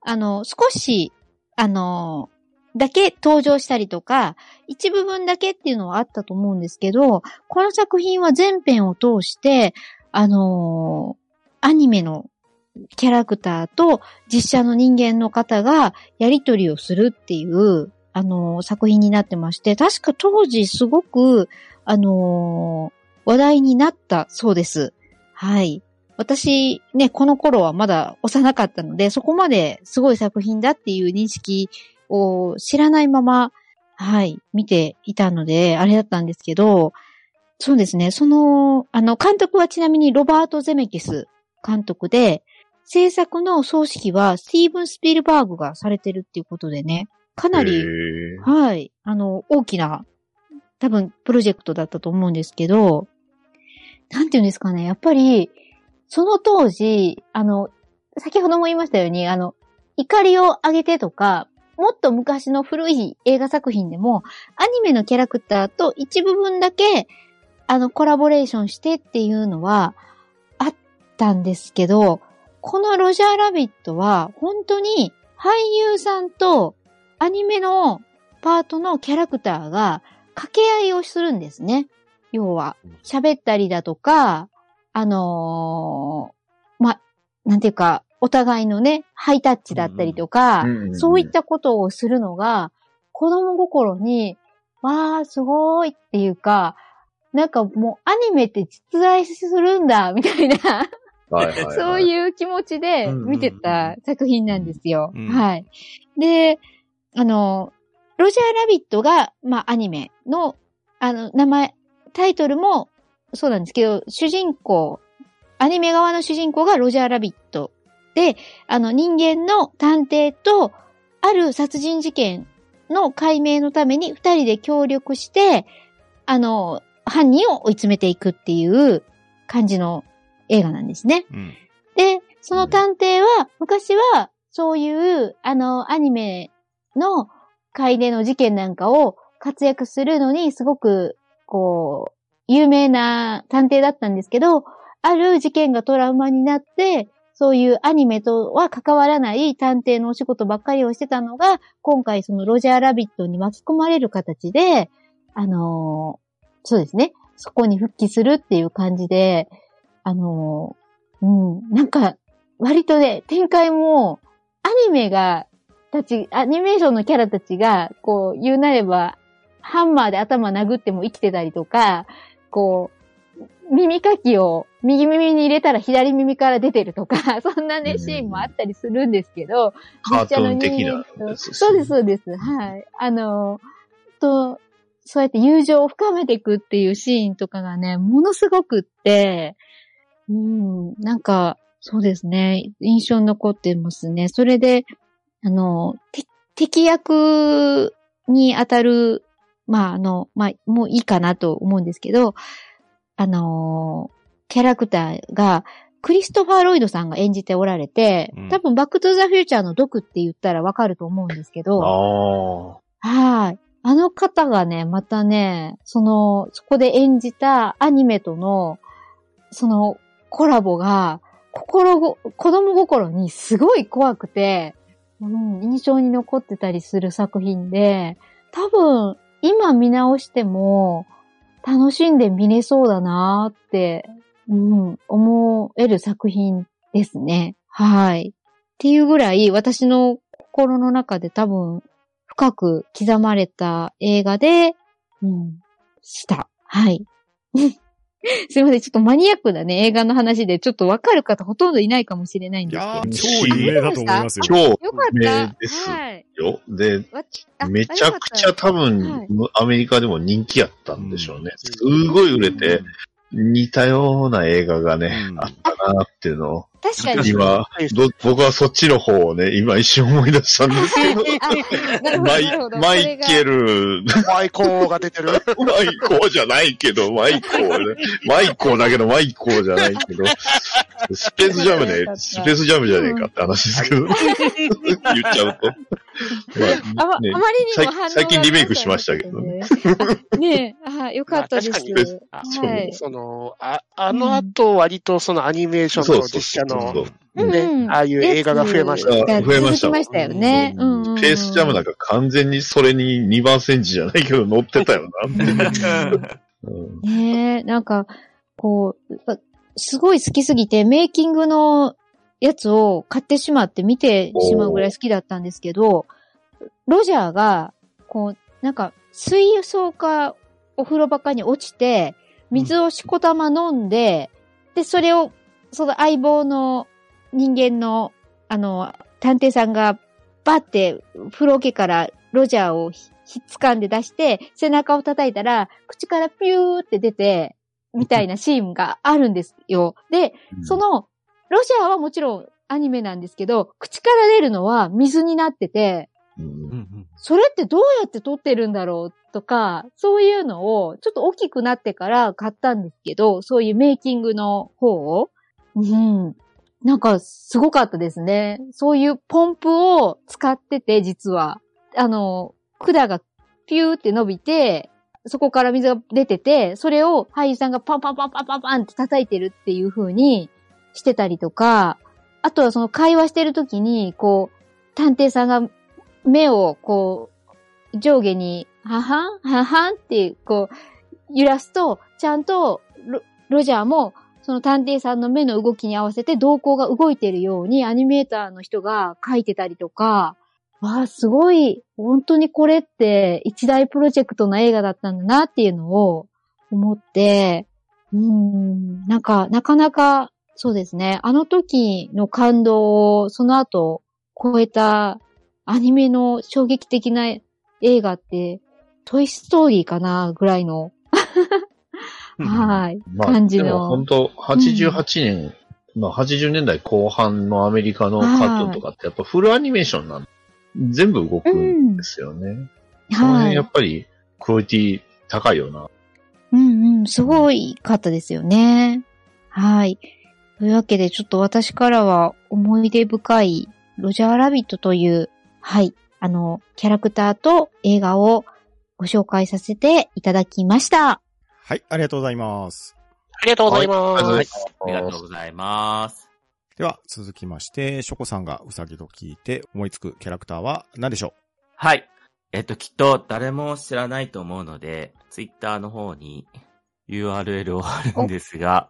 あの、少し、あの、だけ登場したりとか、一部分だけっていうのはあったと思うんですけど、この作品は全編を通して、あのアニメのキャラクターと実写の人間の方がやりとりをするっていう、あの作品になってまして、確か当時すごく、あの話題になったそうです。はい。私、ね、この頃はまだ幼かったので、そこまですごい作品だっていう認識を知らないまま、はい、見ていたので、あれだったんですけど、そうですね、その、あの、監督はちなみにロバート・ゼメキス監督で、制作の総指揮はスティーブン・スピルバーグがされてるっていうことでね、かなり、はい。あの、大きな、多分、プロジェクトだったと思うんですけど、なんていうんですかね。やっぱり、その当時、あの、先ほども言いましたように、あの、怒りを上げてとか、もっと昔の古い映画作品でも、アニメのキャラクターと一部分だけ、あの、コラボレーションしてっていうのは、あったんですけど、このロジャーラビットは、本当に俳優さんとアニメのパートのキャラクターが掛け合いをするんですね。要は、喋ったりだとか、あのーま、なんていうか、お互いのね、ハイタッチだったりとか、うんうんうんそういったことをするのが、子供心に、わー、すごいっていうか、なんかもうアニメって実在するんだ、みたいな、はいはいはい、そういう気持ちで見てた作品なんですよ。うんはい。で、あの、ロジャーラビットが、まあ、アニメの、あの、名前、タイトルもそうなんですけど、主人公、アニメ側の主人公がロジャーラビットで、あの、人間の探偵と、ある殺人事件の解明のために二人で協力して、あの、犯人を追い詰めていくっていう感じの映画なんですね。うん。で、その探偵は、昔は、そういう、あの、アニメの界での事件なんかを活躍するのに、すごく、こう、有名な探偵だったんですけど、ある事件がトラウマになって、そういうアニメとは関わらない探偵のお仕事ばっかりをしてたのが、今回そのロジャーラビットに巻き込まれる形で、あのーそうですね、そこに復帰するっていう感じで、あのーうん、なんか、割とね、展開も、アニメが、たち、アニメーションのキャラたちが、こう、言うなれば、ハンマーで頭殴っても生きてたりとか、こう、耳かきを右耳に入れたら左耳から出てるとか、(laughs) そんなね、うんシーンもあったりするんですけど、実写のや人間とそうです、そうです。はい。あの、と、そうやって友情を深めていくっていうシーンとかがね、ものすごくって、うん、なんか、そうですね、印象に残ってますね。それで、あの、て敵役に当たる、まあ、あの、まあ、もういいかなと思うんですけど、あの、キャラクターが、クリストファー・ロイドさんが演じておられて、うん多分バックトゥザフューチャーのドクって言ったらわかると思うんですけど、あはい。あの方がね、またね、その、そこで演じたアニメとの、そのコラボが、心ご、子供心にすごい怖くて、うん、印象に残ってたりする作品で、多分、今見直しても、楽しんで見れそうだなって、うん、思える作品ですね。はい。っていうぐらい、私の心の中で多分、深く刻まれた映画で、うん、した。はい。(laughs) すいません、ちょっとマニアックなね、映画の話で、ちょっとわかる方ほとんどいないかもしれないんいですけど。やー、超有名だと思いますよ。超よかった。名ですはい。よ。で、めちゃくちゃ多分、はいアメリカでも人気やったんでしょうね。すごい売れて、似たような映画がね、うんあったなっていうのを、確かに。今、ど僕はそっちの方をね、今一瞬思い出したんですけど、(laughs) マイ。マイケル。ル、マイコーが出てる。マイコーじゃないけど、マイコーね。マイコーだけど、マイコーじゃないけど、スペースジャムね、スペースジャムじゃねえかって話ですけど、(laughs) 言っちゃうと。あま、ねあまりにも反応が最近リメイクしましたけどね。あねえ、あよかったです。まあ確かに (laughs) はい。その、あ、あの後割とそのアニメーションの実写の、そうね、うんああいう映画が増えました。増えました。ましたよね。うんペースジャムなん。か完全にそれに2番センチじゃないけど乗ってたよな。うん。(laughs) ねえ、なんか、こう、やっぱすごい好きすぎて、メイキングのやつを買ってしまって見てしまうぐらい好きだったんですけど、ロジャーが、こう、なんか、水槽かお風呂場かに落ちて、水をしこたま飲んで、で、それを、その相棒の人間の、あの、探偵さんが、バって、風呂桶からロジャーをひひっつかんで出して、背中を叩いたら、口からピューって出て、みたいなシーンがあるんですよ。で、その、ロジャーはもちろんアニメなんですけど、口から出るのは水になってて、うんそれってどうやって撮ってるんだろうとか、そういうのを、ちょっと大きくなってから買ったんですけど、そういうメイキングの方を。うん。なんか、すごかったですね。そういうポンプを使ってて、実は。あの、管がピューって伸びて、そこから水が出てて、それを俳優さんがパンパンパンパンパンパンって叩いてるっていう風にしてたりとか、あとはその会話してる時に、こう、探偵さんが目をこう、上下に、ははんははんって、こう、揺らすと、ちゃんとロ、ロジャーも、その探偵さんの目の動きに合わせて瞳孔が動いてるようにアニメーターの人が書いてたりとか、わあ、すごい、本当にこれって一大プロジェクトの映画だったんだなっていうのを思って、うん、なんか、なかなか、そうですね、あの時の感動をその後超えたアニメの衝撃的な映画って、トイストーリーかなぐらいの、はい、(laughs) まあ、感じのでも本。当88年、まあ80年代後半のアメリカのカートとかってやっぱフルアニメーションなん全部動くんですよね。そのはい辺や。っぱりクオリティ高いよな。うんうん、すごいかったですよね。はい。というわけで、ちょっと私からは思い出深いロジャーラビットという、はい、あの、キャラクターと映画をご紹介させていただきました。はい、ありがとうございます。ありがとうございます。はいありがとうございます。では、続きまして、ショコさんがウサギと聞いて思いつくキャラクターは何でしょはい。えっと、きっと誰も知らないと思うので、ツイッターの方に URL を貼るんですが、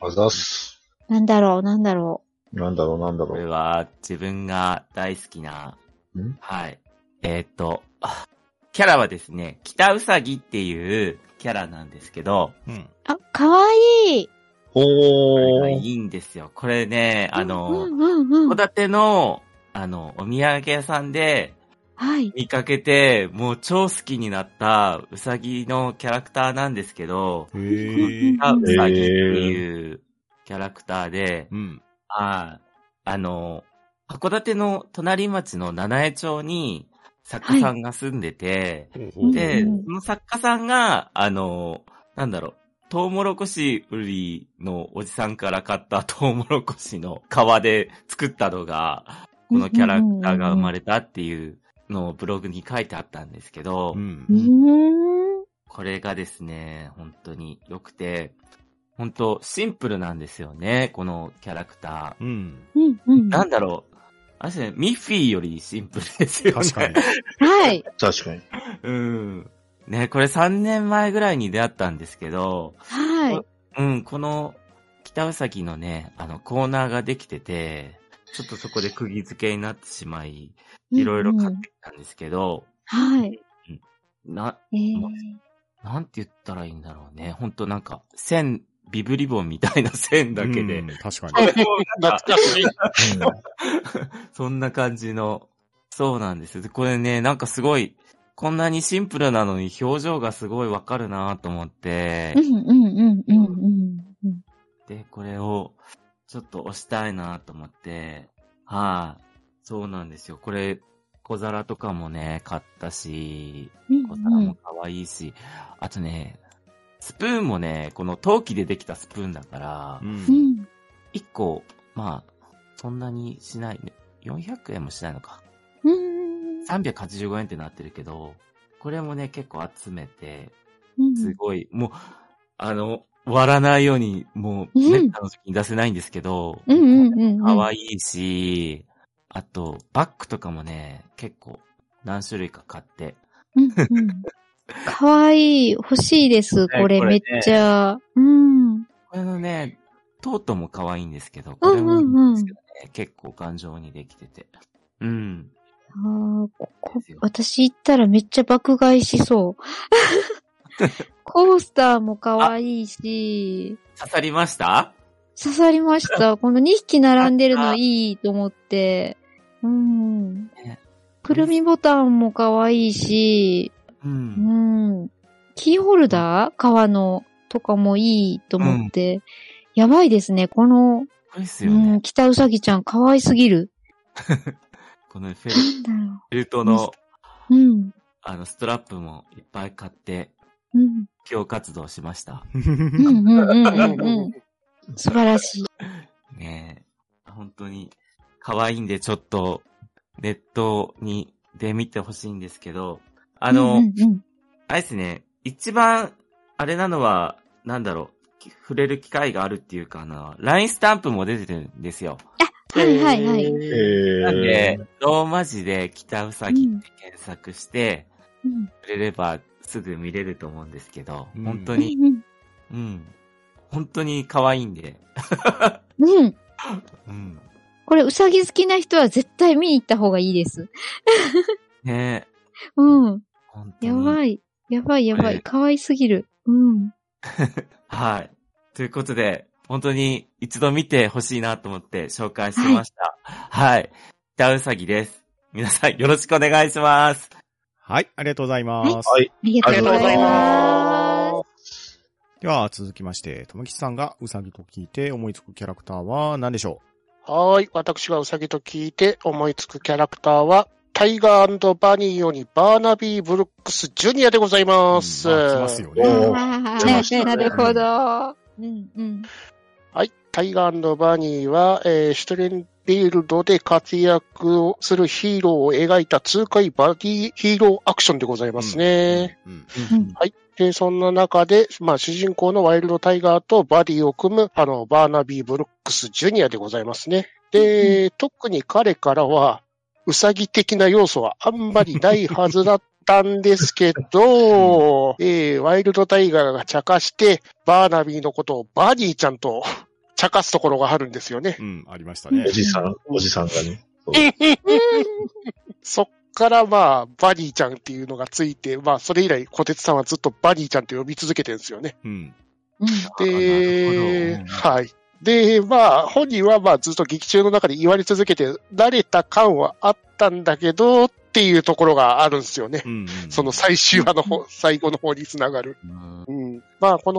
あざっす。なんだろう、なんだろなんだろう、なんだこれろう。は自分が大好きな、ん？はい。えっと、あキャラはですね、北うさぎっていうキャラなんですけど、ううん。う。あ、かわいい。これほー。がいいんですよ。これね、あの、戸建ての、あの、お土産屋さんではい。見かけて、もう超好きになったうさぎのキャラクターなんですけど、へー。北うさぎっていうキャラクターで、うん。ああの、函館の隣町の七重町に作家さんが住んでて、で、うんその作家さんが、あの、なんだろう、トウモロコシ売りのおじさんから買ったトウモロコシの皮で作ったのが、このキャラクターが生まれたっていうのブログに書いてあったんですけど、うん。これがですね、本当に良くて、本当シンプルなんですよね、このキャラクタうん。うん。なんだろう。あれですね、ミッフィーよりシンプルですよね。確かに。はい。確かに。うん。ね、これ3年前ぐらいに出会ったんですけど、はい。うん、この北うさぎのね、あのコーナーができてて、ちょっとそこで釘付けになってしまい、いろいろ買ってきたんですけど、はい。な、えー、なんて言ったらいいんだろうね。ほんとなんか、線、ビブリボンみたいな線だけでうん、確かに。(laughs) そんな感じの、そうなんですよ。でこれね、なんかすごい、こんなにシンプルなのに表情がすごいわかるなと思ってう、ん、うん、うん、うん、うん。で、これを、ちょっと押したいなと思って、はい、そうなんですよ。これ、小皿とかもね、買ったし、うん小皿も可愛いし、あとね、スプーンもね、この陶器でできたスプーンだからう、。うんん。1個、まあ、そんなにしない、ね、400円もしないのか。うん。385円ってなってるけど、これもね、結構集めて、うんすごい、もう、あの、割らないように、もう、うんめったの時に出せないんですけど、うんうんうん。可愛いし、あと、バッグとかもね、結構、何種類か買って、うんうん。かわいい。欲しいです。これめっちゃ。うん。これのね、トートも可愛いんですけど、うこれもいいんうんうんんですけどね、結構頑丈にできてて。うん。あーここ私行ったらめっちゃ爆買いしそう。(laughs) コースターもかわいいし、刺さりました？刺さりました。(laughs) この2匹並んでるのいいと思って。うんね。くるみボタンもかわいいし、う。うんん。キーホルダー革のとかもいいと思って。やばいですね。この、すうよね。ん、北うさぎちゃん可愛すぎる。(laughs) このフェルフェルトの、う。うん。あの、ストラップもいっぱい買って、うん。今日活動しました。うんうんうんうんうん。素晴らしい。ねえ。本当に、可愛いんで、ちょっと、ネットに、で見てほしいんですけど、あの、うんうんうんあれですね、一番、あれなのは、なんだろう、き触れる機会があるっていうか、あの、LINE スタンプも出てるんですよ。はいはいはい。ええなんーで、ローマ字で北うさぎって検索して、うん触れればすぐ見れると思うんですけど、うん本当に、うんうん。本当に可愛いんで、うん。うん。うん。これ、うさぎ好きな人は絶対見に行った方がいいです。ねえ、うん。やばい。やばいやばい。可愛すぎる。うん。(laughs) はい。ということで、本当に一度見てほしいなと思って紹介しました。はい。北うさぎです。皆さんよろしくお願いします。はい、ありがとうございます。はい。ありがとうございます。では、続きまして、ともきちさんがうさぎと聞いて思いつくキャラクターは何でしょはい。私がウサギと聞いて思いつくキャラクターは、タイガーバニーよりバーナビー・ブルックス・ジュニアでございます。うんまあ来ますよねねーなるほど。うんうん。はい。タイガーバニーは、えーシュトレンビルドで活躍をするヒーローを描いた痛快バディヒーローアクションでございますね。う。うん。うんはい。で、そんな中で、まあ、主人公のワイルドタイガーとバディを組む、あの、バーナビー・ブルックス・ジュニアでございますね。で、特に彼からは、ウサギ的な要素はあんまりないはずだったんですけど、(laughs) えーワイルドタイガーが茶化して、バーナビーのことをバディちゃんと茶化すところがあるんですよね。うん、ありましたねお。じさん、おじさんがね。(laughs) そっからまあ、バディちゃんっていうのがついて、まあ、それ以来、小鉄さんはずっとバディちゃんと呼び続けてるんですよね。うん。うん。で、はい。で、まあ、本人はまあずっと劇中の中で言われ続けて、慣れた感はあったんだけど、っていうところがあるんですよね。うん。その最終話の方、(laughs) 最後の方につながる。うんうん。まあ、こ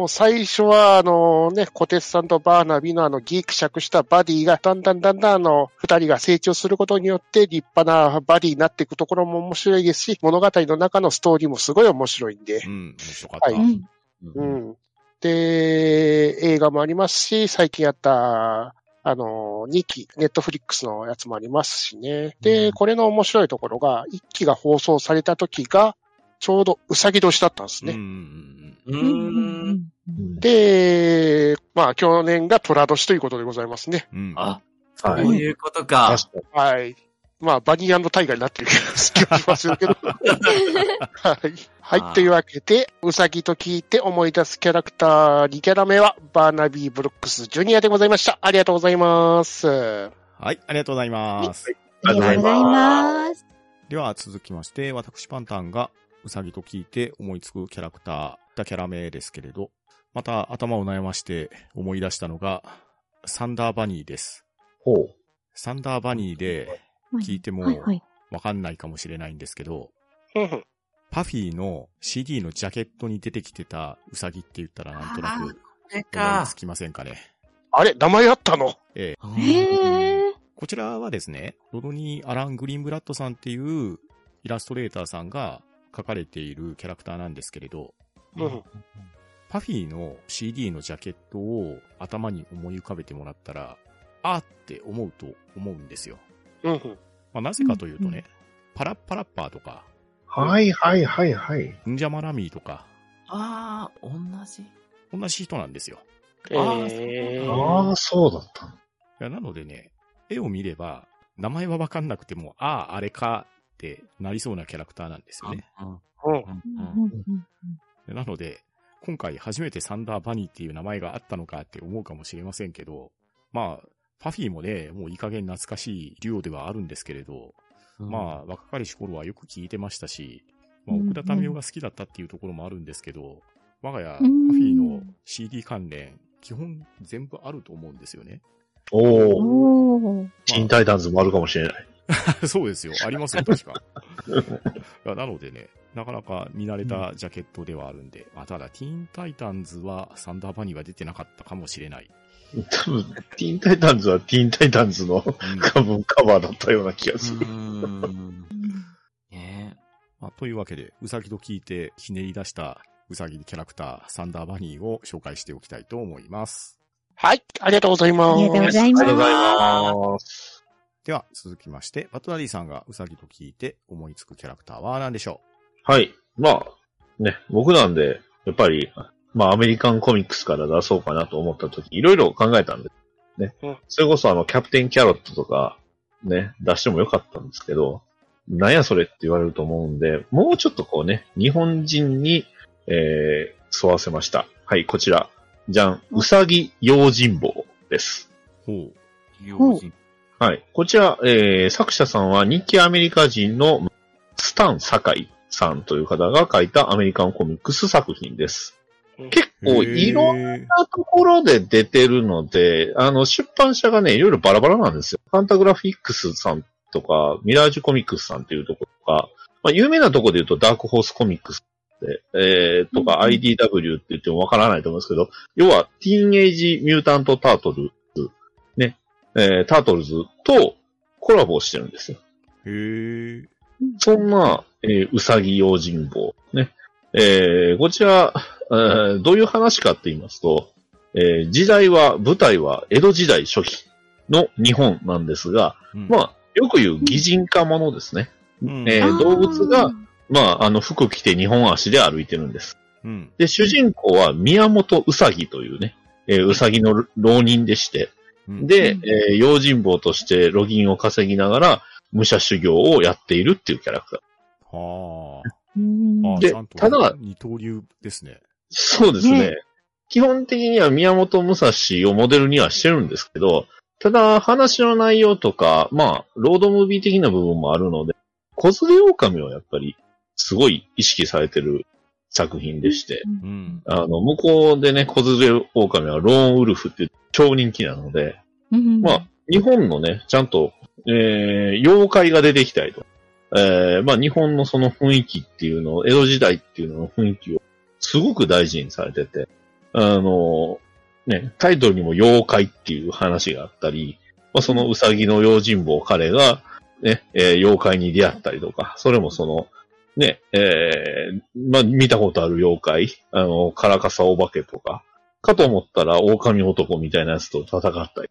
の、最初は、あのね、小鉄さんとバーナビのあの、ギクシャクしたバディが、だんだんだんだんあの、二人が成長することによって、立派なバディになっていくところも面白いですし、物語の中のストーリーもすごい面白いんでう。ん、面白かった。はうん。うん。で、映画もありますし、最近やった、あの、2期、ネットフリックスのやつもありますしね。で、これの面白いところが、1期が放送された時が、ちょうどうさぎ年だったんですね。んううんうんん。うんで、まあ、去年が虎年ということでございますね。うんうん。あ、はいそういうことか。確かに。はい。まあ、バニータイガーになってる気がしますけど。はい。はい。というわけで、うさぎと聞いて思い出すキャラクター2キャラ目は、バーナビー・ブロックス・ジュニアでございました。ありがとうございます。はい、ありがとうございます。ありがとうございます。では続きまして、私パンタンがうさぎと聞いて思いつくキャラクター、だキャラ名ですけれど、また頭を悩まして思い出したのが、サンダーバニーです。ほう。サンダーバニーで聞いても。わかんないかもしれないんですけど、パフィーの CD のジャケットに出てきてたウサギって言ったらなんとなく思いかつ。きませんかね？あれ名前あったの？ええ。こちらはですね、ロドニー・アラン・グリーンブラッドさんっていうイラストレーターさんが描かれているキャラクターなんですけれど、うんうんパフィーの CD のジャケットを頭に思い浮かべてもらったら、あーって思うと思うんですよ。まあ、なぜかというとね、うんうんパラッパラッパーとか、はいはいはいはい。ンジャマラミーとか、ああ、同じ。同じ人なんですよ。えーああ、そうだったの。いやなのでね、絵を見れば、名前はわかんなくても、ああ、あれかってなりそうなキャラクターなんですよね。なので、今回初めてサンダーバニーっていう名前があったのかって思うかもしれませんけど、まあ、パフィーもね、もういい加減懐かしいデュオではあるんですけれど、うんまあ、若かりし頃はよく聞いてましたし、まあ、うん奥田民生が好きだったっていうところもあるんですけど、我が家、パフうんィーの CD 関連、基本全部あると思うんですよね。おお。おー。チンタイタンズもあるかもしれない。(laughs) そうですよ。ありますよ、確か。(laughs) なのでね、なかなか見慣れたジャケットではあるんで、まあ、ただ、ティーンタイタンズはサンダーバニーは出てなかったかもしれない。多分、ティーンタイタンズはティーンタイタンズのうん多分カバーだったような気がする。うん。ねまあ、というわけで、うさぎと聞いてひねり出したうさぎキャラクター、サンダーバニーを紹介しておきたいと思います。はい。ありがとうございます。ありがとうございますありがとうございます。では、続きまして、バトナリーさんがうさぎと聞いて思いつくキャラクターは何でしょはい。まあ、ね、僕なんで、やっぱり、まあ、アメリカンコミックスから出そうかなと思ったとき、いろいろ考えたんです。ね。うんそれこそあの、キャプテンキャロットとか、ね、出してもよかったんですけど、なんやそれって言われると思うんで、もうちょっとこうね、日本人に、えー、沿わせました。はい、こちら。じゃん、うさぎ用心棒です。うほう。用心。はい。こちら、えー、作者さんは日系アメリカ人のスタン・サカイさんという方が書いたアメリカンコミックス作品です。結構いろんなところで出てるので、あの、出版社がね、いろいろバラバラなんですよ。ファンタグラフィックスさんとか、ミラージュコミックスさんっていうところとか、まあ、有名なところで言うとダークホースコミックスで、えー、とか IDW って言ってもわからないと思うんですけど、要は、ティーンエイジ・ミュータント・タートルズ、ね、えー、タートルズとコラボをしてるんですよ。へーそんな、えーうさぎ用心棒。ね。えーこちら、えーどういう話かって言いますと、えー時代は、舞台は江戸時代初期の日本なんですが、うんまあ、よく言う擬人化ものですね。うんえー動物が、まあ、あの、服着て日本足で歩いてるんです。うん。で、主人公は宮本うさぎというね、えーうさぎの浪人でして、うん、で、うんえー用心棒としてロギンを稼ぎながら、武者修行をやっているっていうキャラクター。はうんあ。あでただ二刀流ですね。そうですね。ね基本的には宮本武蔵をモデルにはしてるんですけど、ただ話の内容とか、まあ、ロードムービー的な部分もあるので、小連れ狼をやっぱりすごい意識されてる作品でして、うん。あの、向こうでね、小連れ狼はローンウルフって超人気なので、うんまあ、日本のね、ちゃんと、えー、妖怪が出てきたりと。えー、まあ、日本のその雰囲気っていうのを、江戸時代っていうのの雰囲気をすごく大事にされてて、あの、ね、タイトルにも妖怪っていう話があったり、まあ、そのうさぎの用心棒彼が、ね、えー妖怪に出会ったりとか、それもその、ね、えー、まあ、見たことある妖怪、あの、カラカサお化けとか、かと思ったら狼男みたいなやつと戦ったり、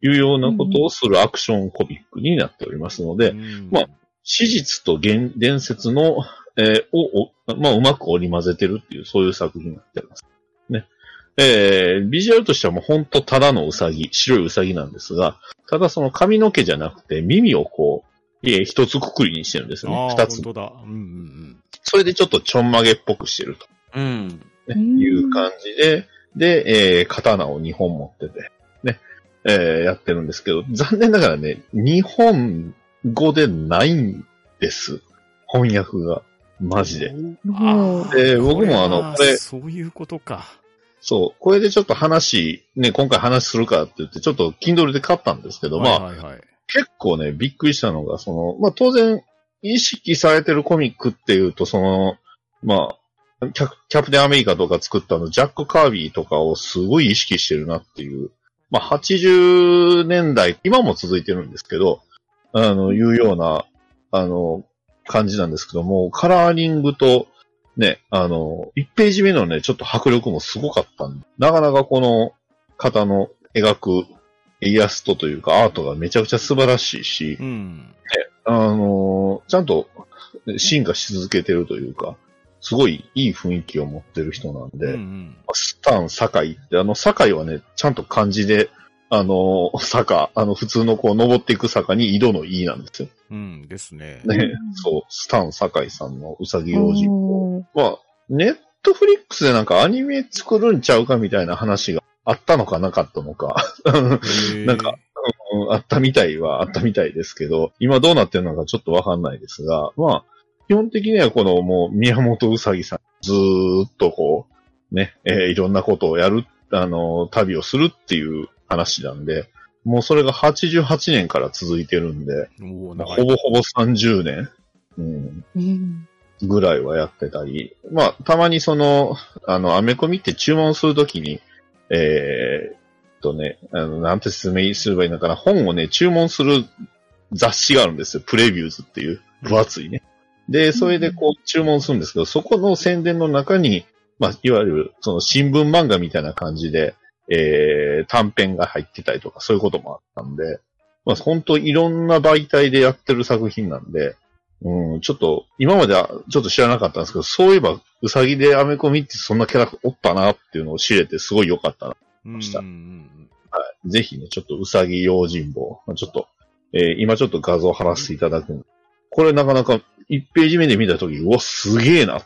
いうようなことをするアクションコミックになっておりますので、うん。まあ史実と現伝説の、えーを、おまあ、うまく織り交ぜてるっていう、そういう作品になってます。ね。えービジュアルとしてはもう本当ただのウサギ、白いウサギなんですが、ただその髪の毛じゃなくて耳をこう、えー一つくくりにしてるんですよね。二つ本。当だ。うんうんそれでちょっとちょんまげっぽくしてると、うん。ねうんいう感じで、で、えー刀を2本持ってて、ね、えーやってるんですけど、残念ながらね、日本語でないんです。翻訳が。マジで。で、僕もあの、これ、そういうことか。そう、これでちょっと話、ね、今回話するかって言って、ちょっと Kindle で買ったんですけど、まあ、はいはいはい。結構ね、びっくりしたのが、その、まあ当然、意識されてるコミックっていうと、その、まあ、キャキャプテンアメリカとか作ったあの、ジャック・カービーとかをすごい意識してるなっていう、まあ80年代、今も続いてるんですけど、あの、いうような、あの、感じなんですけども、カラーリングと、ね、あの、1ページ目のね、ちょっと迫力もすごかったんで、なかなかこの方の描くイラストというかアートがめちゃくちゃ素晴らしいしう、ん。あのちゃんと進化し続けてるというか、すごいいい雰囲気を持ってる人なんで、うんうん。スタン、堺って、あの、堺はね、ちゃんと漢字で、あの坂、あの、普通のこう、登っていく坂に井戸の井なんですよ。うんですね。ね、そう、スタン、堺さんのうさぎ用心。おーまあ、ネットフリックスでなんかアニメ作るんちゃうかみたいな話があったのかなかったのか。なんか、うんあったみたいはあったみたいですけど、今どうなってるのかちょっとわかんないですが、まあ、基本的にはこのもう宮本うさぎさん、ずーっとこう、ね、えーいろんなことをやる、あの、旅をするっていう話なんで、もうそれが88年から続いてるんで。ほぼほぼ30年、うん、うんぐらいはやってたり、まあ、たまにその、あの、アメコミって注文するときに、えーっとね、あの、なんて説明すればいいのかな、本をね、注文する雑誌があるんですよ。プレビューズっていう、分厚いね。で、それでこう注文するんですけど、そこの宣伝の中に、まあ、いわゆる、その新聞漫画みたいな感じで、えー、短編が入ってたりとか、そういうこともあったんで、まあ、本当いろんな媒体でやってる作品なんで、うん、ちょっと、今まではちょっと知らなかったんですけど、そういえば、うさぎでアメコミってそんなキャラおったなっていうのを知れてすごい良かったな。うんしたうんうんぜひね、ちょっとうさぎ用心棒、まあちょっと、えー今ちょっと画像貼らせていただくこれなかなか1ページ目で見たとき、うわ、すげえな。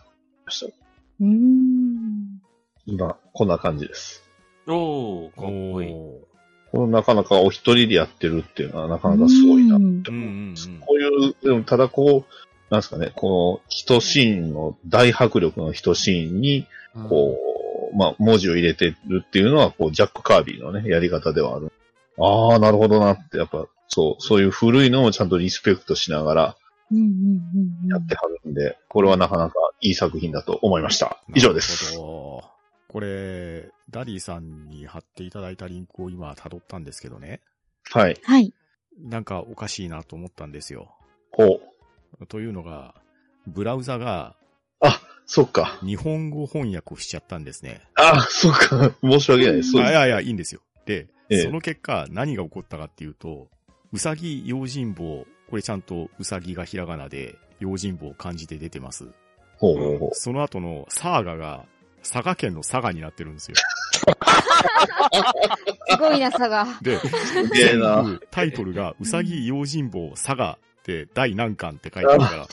うん今、こんな感じです。おー、かっうん。こいい。おこのなかなかお一人でやってるっていうのはなかなかすごいな。うんーうんうんうん。こういう、でもただこう、なんですかね、この一シーンの大迫力の一シーンに、こう、まあ、文字を入れてるっていうのは、こう、ジャック・カービィのね、やり方ではある。ああ、なるほどなって、やっぱ、そう、そういう古いのをちゃんとリスペクトしながらやってはるんで、これはなかなかいい作品だと思いました。以上です。これ、ダディさんに貼っていただいたリンクを今辿ったんですけどね。はい。はい。なんかおかしいなと思ったんですよ。ほう。というのが、ブラウザがあ、そっか。日本語翻訳しちゃったんですね。あ、そっか。申し訳ないです。そうです。あいやいや、いいんですよ。で、ええその結果、何が起こったかっていうと、うさぎ用心棒、これちゃんとうさぎがひらがなで、用心棒漢字で出てます。ほうほうほう。その後のサーガが、佐賀県の佐賀になってるんですよ。(laughs) すごいな、差が。で。全部タイトルが、うさぎ用心棒佐賀って第何巻って書いてあるから。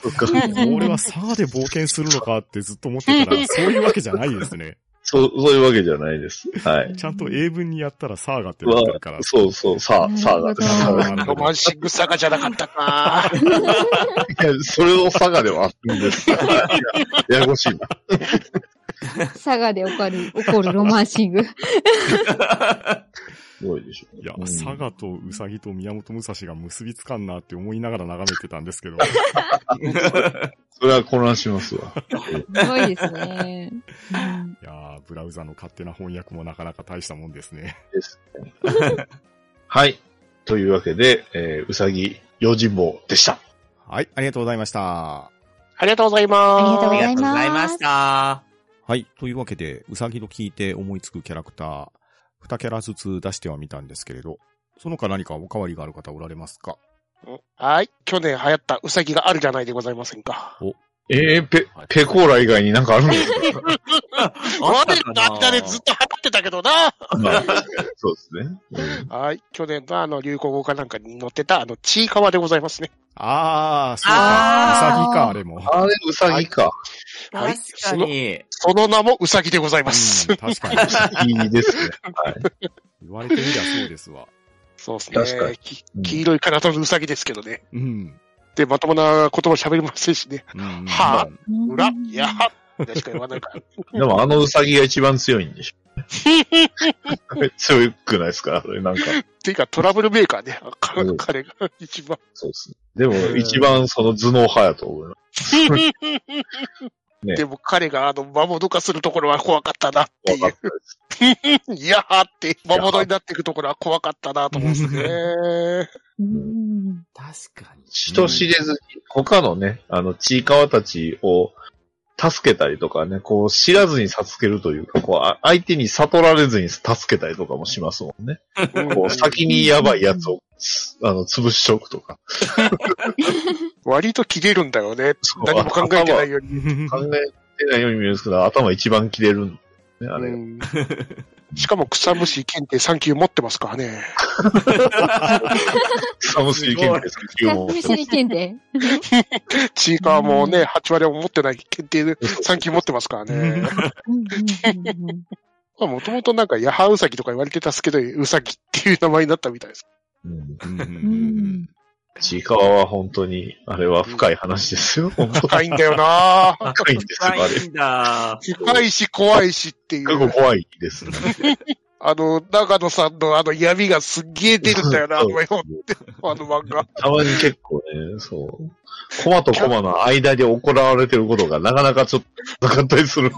俺は佐賀で冒険するのかってずっと思ってたら、(laughs) そういうわけじゃないですね。そう、そういうわけじゃないです。はい。ちゃんと英文にやったらサーガってなってるから。そうそう、さあ、さあ、なるほどさあなるほどロマンシングサガじゃなかったか。(laughs) いや、それを佐賀ではあるんです。ややこしいな。(laughs) 佐賀で起こる、起こるロマンシング。(laughs) すごいでしょ。いや、うん佐賀とウサギと宮本武蔵が結びつかんなって思いながら眺めてたんですけど。(laughs) それは混乱しますわ。すごいですね。うんいやー、ブラウザの勝手な翻訳もなかなか大したもんですね。ですね。はい。というわけで、えー、うさぎ、用心棒でした。はい、ありがとうございました。ありがとうございます。ありがとうございました。はい、というわけで、うさぎと聞いて思いつくキャラクター、二キャラずつ出してはみたんですけれど、その他何かお変わりがある方おられますか？うんはい。去年流行ったウサギがあるじゃないでございませんか。えー、ペ、ペコーラ以外になんかあるんですかああれだったね、ずっと流行ってたけどな。まあそうですね。うんはい。去年のあの流行語かなんかに載ってたあの、ちいかわでございますね。あー、そうか。うさぎか、あれも。あれ、ウサギか。はい確かに。その名もウサギでございます。うん、確かに。いいですね。(laughs) はい。言われてみりゃそうですわ。そうです確かに黄色い体のウサギですけどね。うん。で、まともな言葉喋りませんしね。うんはうん裏、やはっしか言わないから。でもあのウサギが一番強いんでしょ。(laughs) 強くないですか？あれなんか。っていうか、トラブルメーカーね。彼が一番。そうですね。でも、一番その頭脳派やと思います。(laughs) ねでも彼があの、魔物化するところは怖かったなってい。う。(laughs) いやはって、魔物になっていくところは怖かったなと思うんですね。うん確かに。人知れずに、他のね、あの、ちいかわたちを助けたりとかね、こう、知らずに授けるというか、こう、あ相手に悟られずに助けたりとかもしますもんね。こう、先にやばいやつを、つあの、潰しておくとか。(laughs) 割と切れるんだよね。何も考えてないように。考えてないように見えるんですけど、頭一番切れるね、あれ。うん (laughs) しかも草むし検定3級持ってますからね。(laughs) 草むしり検定3級も。むしり検定。(laughs) チーカーもね、8割は持ってない検定で3級持ってますからね。うんうんうんうんもともとなんかヤハウサギとか言われてたっすけど、ウサギっていう名前になったみたいです。うんうんうんうんちいかわは本当に、あれは深い話ですよ。(laughs) 深いんだよな深いんですよ、あれ。深いんだ。深いし怖いしっていう。結構怖いですね。(laughs) あの、長野さんのあの闇がすっげえ出るんだよな、あの絵本って、(laughs) あの漫画。たまに結構ね、そう。コマとコマの間で行われてることがなかなかちょっとなかったりするんで。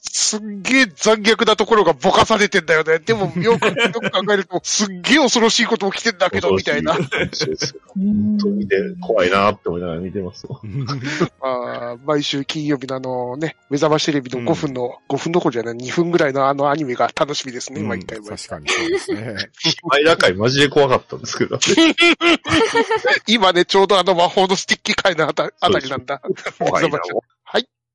すっげえ残虐なところがぼかされてんだよね。でも、(laughs) よく、よく考えると、すっげえ恐ろしいこと起きてんだけど、みたいな。恐ろしいですようん本当見て怖いなって思いながら見てますよ。あー毎週金曜日のあのね、目覚ましテレビの5分の、5分どころじゃない、2分ぐらいのあのアニメが楽しみですね、毎回毎回。確かにそうですね。マイラ会マジで怖かったんですけど。(laughs) 今ね、ちょうどあの魔法のスティッキ界のあたあたりなんだ。怖いな。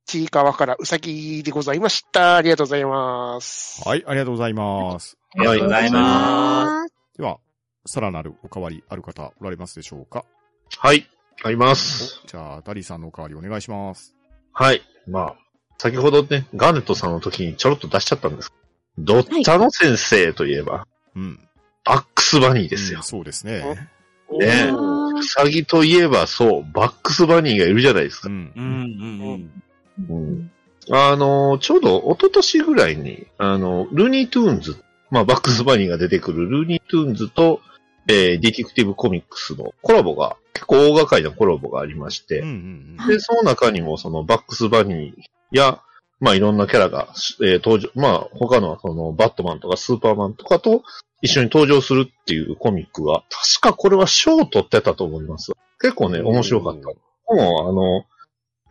ちいかわからうさぎでございました。ありがとうございます。はい、ありがとうございます。ありがとうございまでは、さらなるおかわりある方おられますでしょうか？はい。あります。じゃあ、ダディさんのおかわりお願いします。はい。まあ、先ほどね、ガーネットさんの時にちょろっと出しちゃったんです。ドッチャの先生といえば、うん。バックスバニーですようん。そうですね。ねあーウサギといえばそう、バッグスバニーがいるじゃないですか。うんう。んうんうんあの、ちょうど一昨年ぐらいに、あの、ルーニートゥーンズ、まあ、バッグスバニーが出てくるルーニートゥーンズと、えー、ディテクティブコミックスのコラボが、結構大掛かりなコラボがありまして、うんうんで、その中にもそのバッグスバニーや、まあいろんなキャラが、えー登場、まあ他のそのバットマンとかスーパーマンとかと一緒に登場するっていうコミックが、確かこれは賞を取ってたと思います。結構ね、面白かった。もうあの、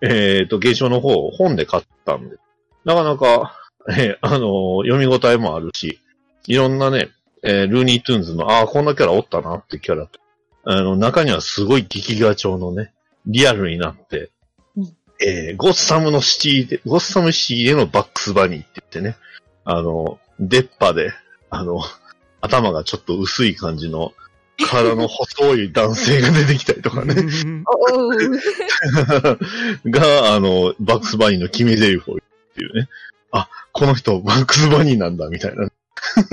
えっ、と、原書の方を本で買ったんで、なかなか、(laughs) えーあの、読み応えもあるし、いろんなね、えールーニートゥーンズの、ああ、こんなキャラおったなってキャラと、あの、中にはすごい劇画調のね、リアルになって、うん。えーゴッサムのシティで、ゴッサムシティでのバッグスバニーって言ってね、あの、出っ歯で、あの、頭がちょっと薄い感じの、体の細い男性が出てきたりとかね、が、あの、バックスバニーの決め台詞を言っていうね。あ、この人、バックスバニーなん。だ、みたいな、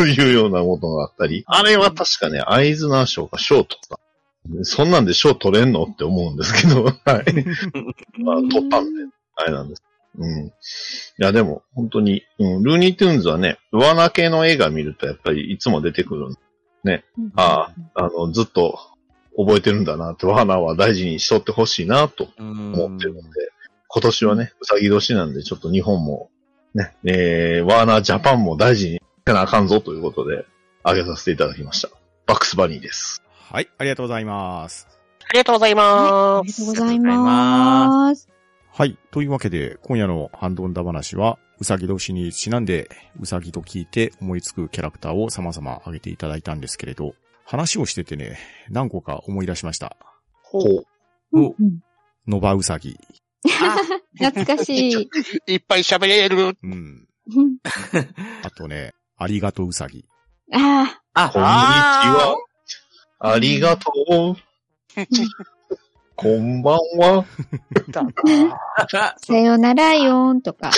いうようなことがあったり。あれは確かね、アイズナー賞か賞取った。そん。なん。で賞取れん。のって思うん。ですけど、はい。まあ、取ったん。で、あれなん。です。うん。いや、でも、本当に、うん、ルーニートゥーンズはね、ワーナー系の映画見るとやっぱりいつも出てくるん。でああ、あの、ずっと覚えてるんだなって、ワーナーは大事にしとってほしいなとうん。思ってるので、今年はね、うさぎ年なんで、ちょっと日本も、ね、えー、ワーナージャパンも大事にせなあかんぞということで、あげさせていただきました。バックスバニーです。はい、ありがとうございます。ありがとうございあます。りがとうございます。はい。というわけで、今夜のハンドンダ話はうさぎ年にちなんで、うさぎと聞いて思いつくキャラクターを様々挙げていただいたんですけれど、話をしててね、何個か思い出しました。ほう。おうんノバウサギ。(laughs) 懐かしい。(laughs) いっぱい喋れる。うん。う (laughs) んあとね、ありがとううさぎ。ああ、こんにちは。ありがとう。こんばんは。(laughs) さよならよーんとか。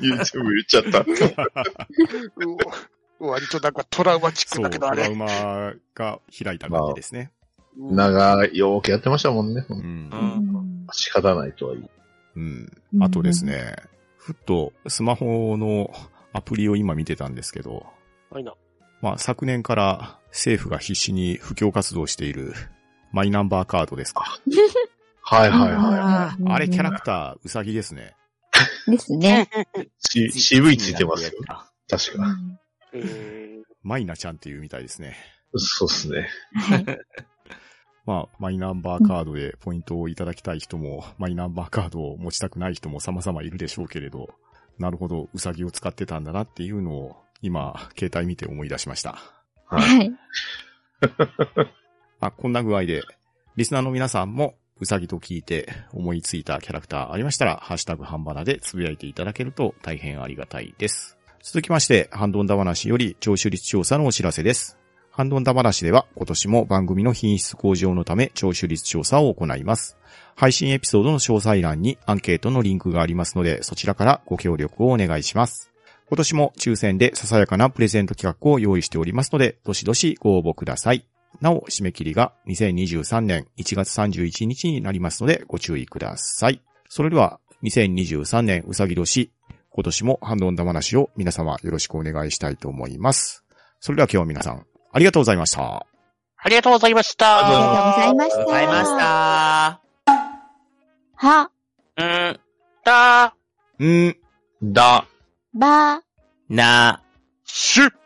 言っ全部言っちゃった。う割となんかトラウマチックだけどあれ。トラウマが開いた感じですね。長い、よーくやってましたもんね。う。うんん。仕方ないとはいえ。うん。あとですね、ふっとスマホのアプリを今見てたんですけど、はいな。まあ昨年から政府が必死に布教活動しているマイナンバーカードですか。(laughs) はいはいはうんあれキャラクターうさぎですね。ですね。(laughs) 渋いついてますよ。確か。うんえマイナちゃんっていうみたいですね。そうっすね。はい。まあ、マイナンバーカードでポイントをいただきたい人も、マイナンバーカードを持ちたくない人も様々いるでしょうけれど、なるほど、うさぎを使ってたんだなっていうのを、今、携帯見て思い出しました。はい。はい。まあ、こんな具合で、リスナーの皆さんも、うさぎと聞いて思いついたキャラクターありましたら、ハッシュタグハンバナでつぶやいていただけると大変ありがたいです。続きまして、ハンドンダ話より聴取率調査のお知らせです。ハンドンダ話では今年も番組の品質向上のため聴取率調査を行います。配信エピソードの詳細欄にアンケートのリンクがありますので、そちらからご協力をお願いします。今年も抽選でささやかなプレゼント企画を用意しておりますので、どしどしご応募ください。なお、締め切りが2023年1月31日になりますので、ご注意ください。それでは、2023年うさぎ年、今年もハンドンダ話を皆様よろしくお願いしたいと思います。それでは今日は皆さん、ありがとうございました。ありがとうございました。ありがとうございました。ございました。は、うん、だ、んー、だ、ば、な、しゅ。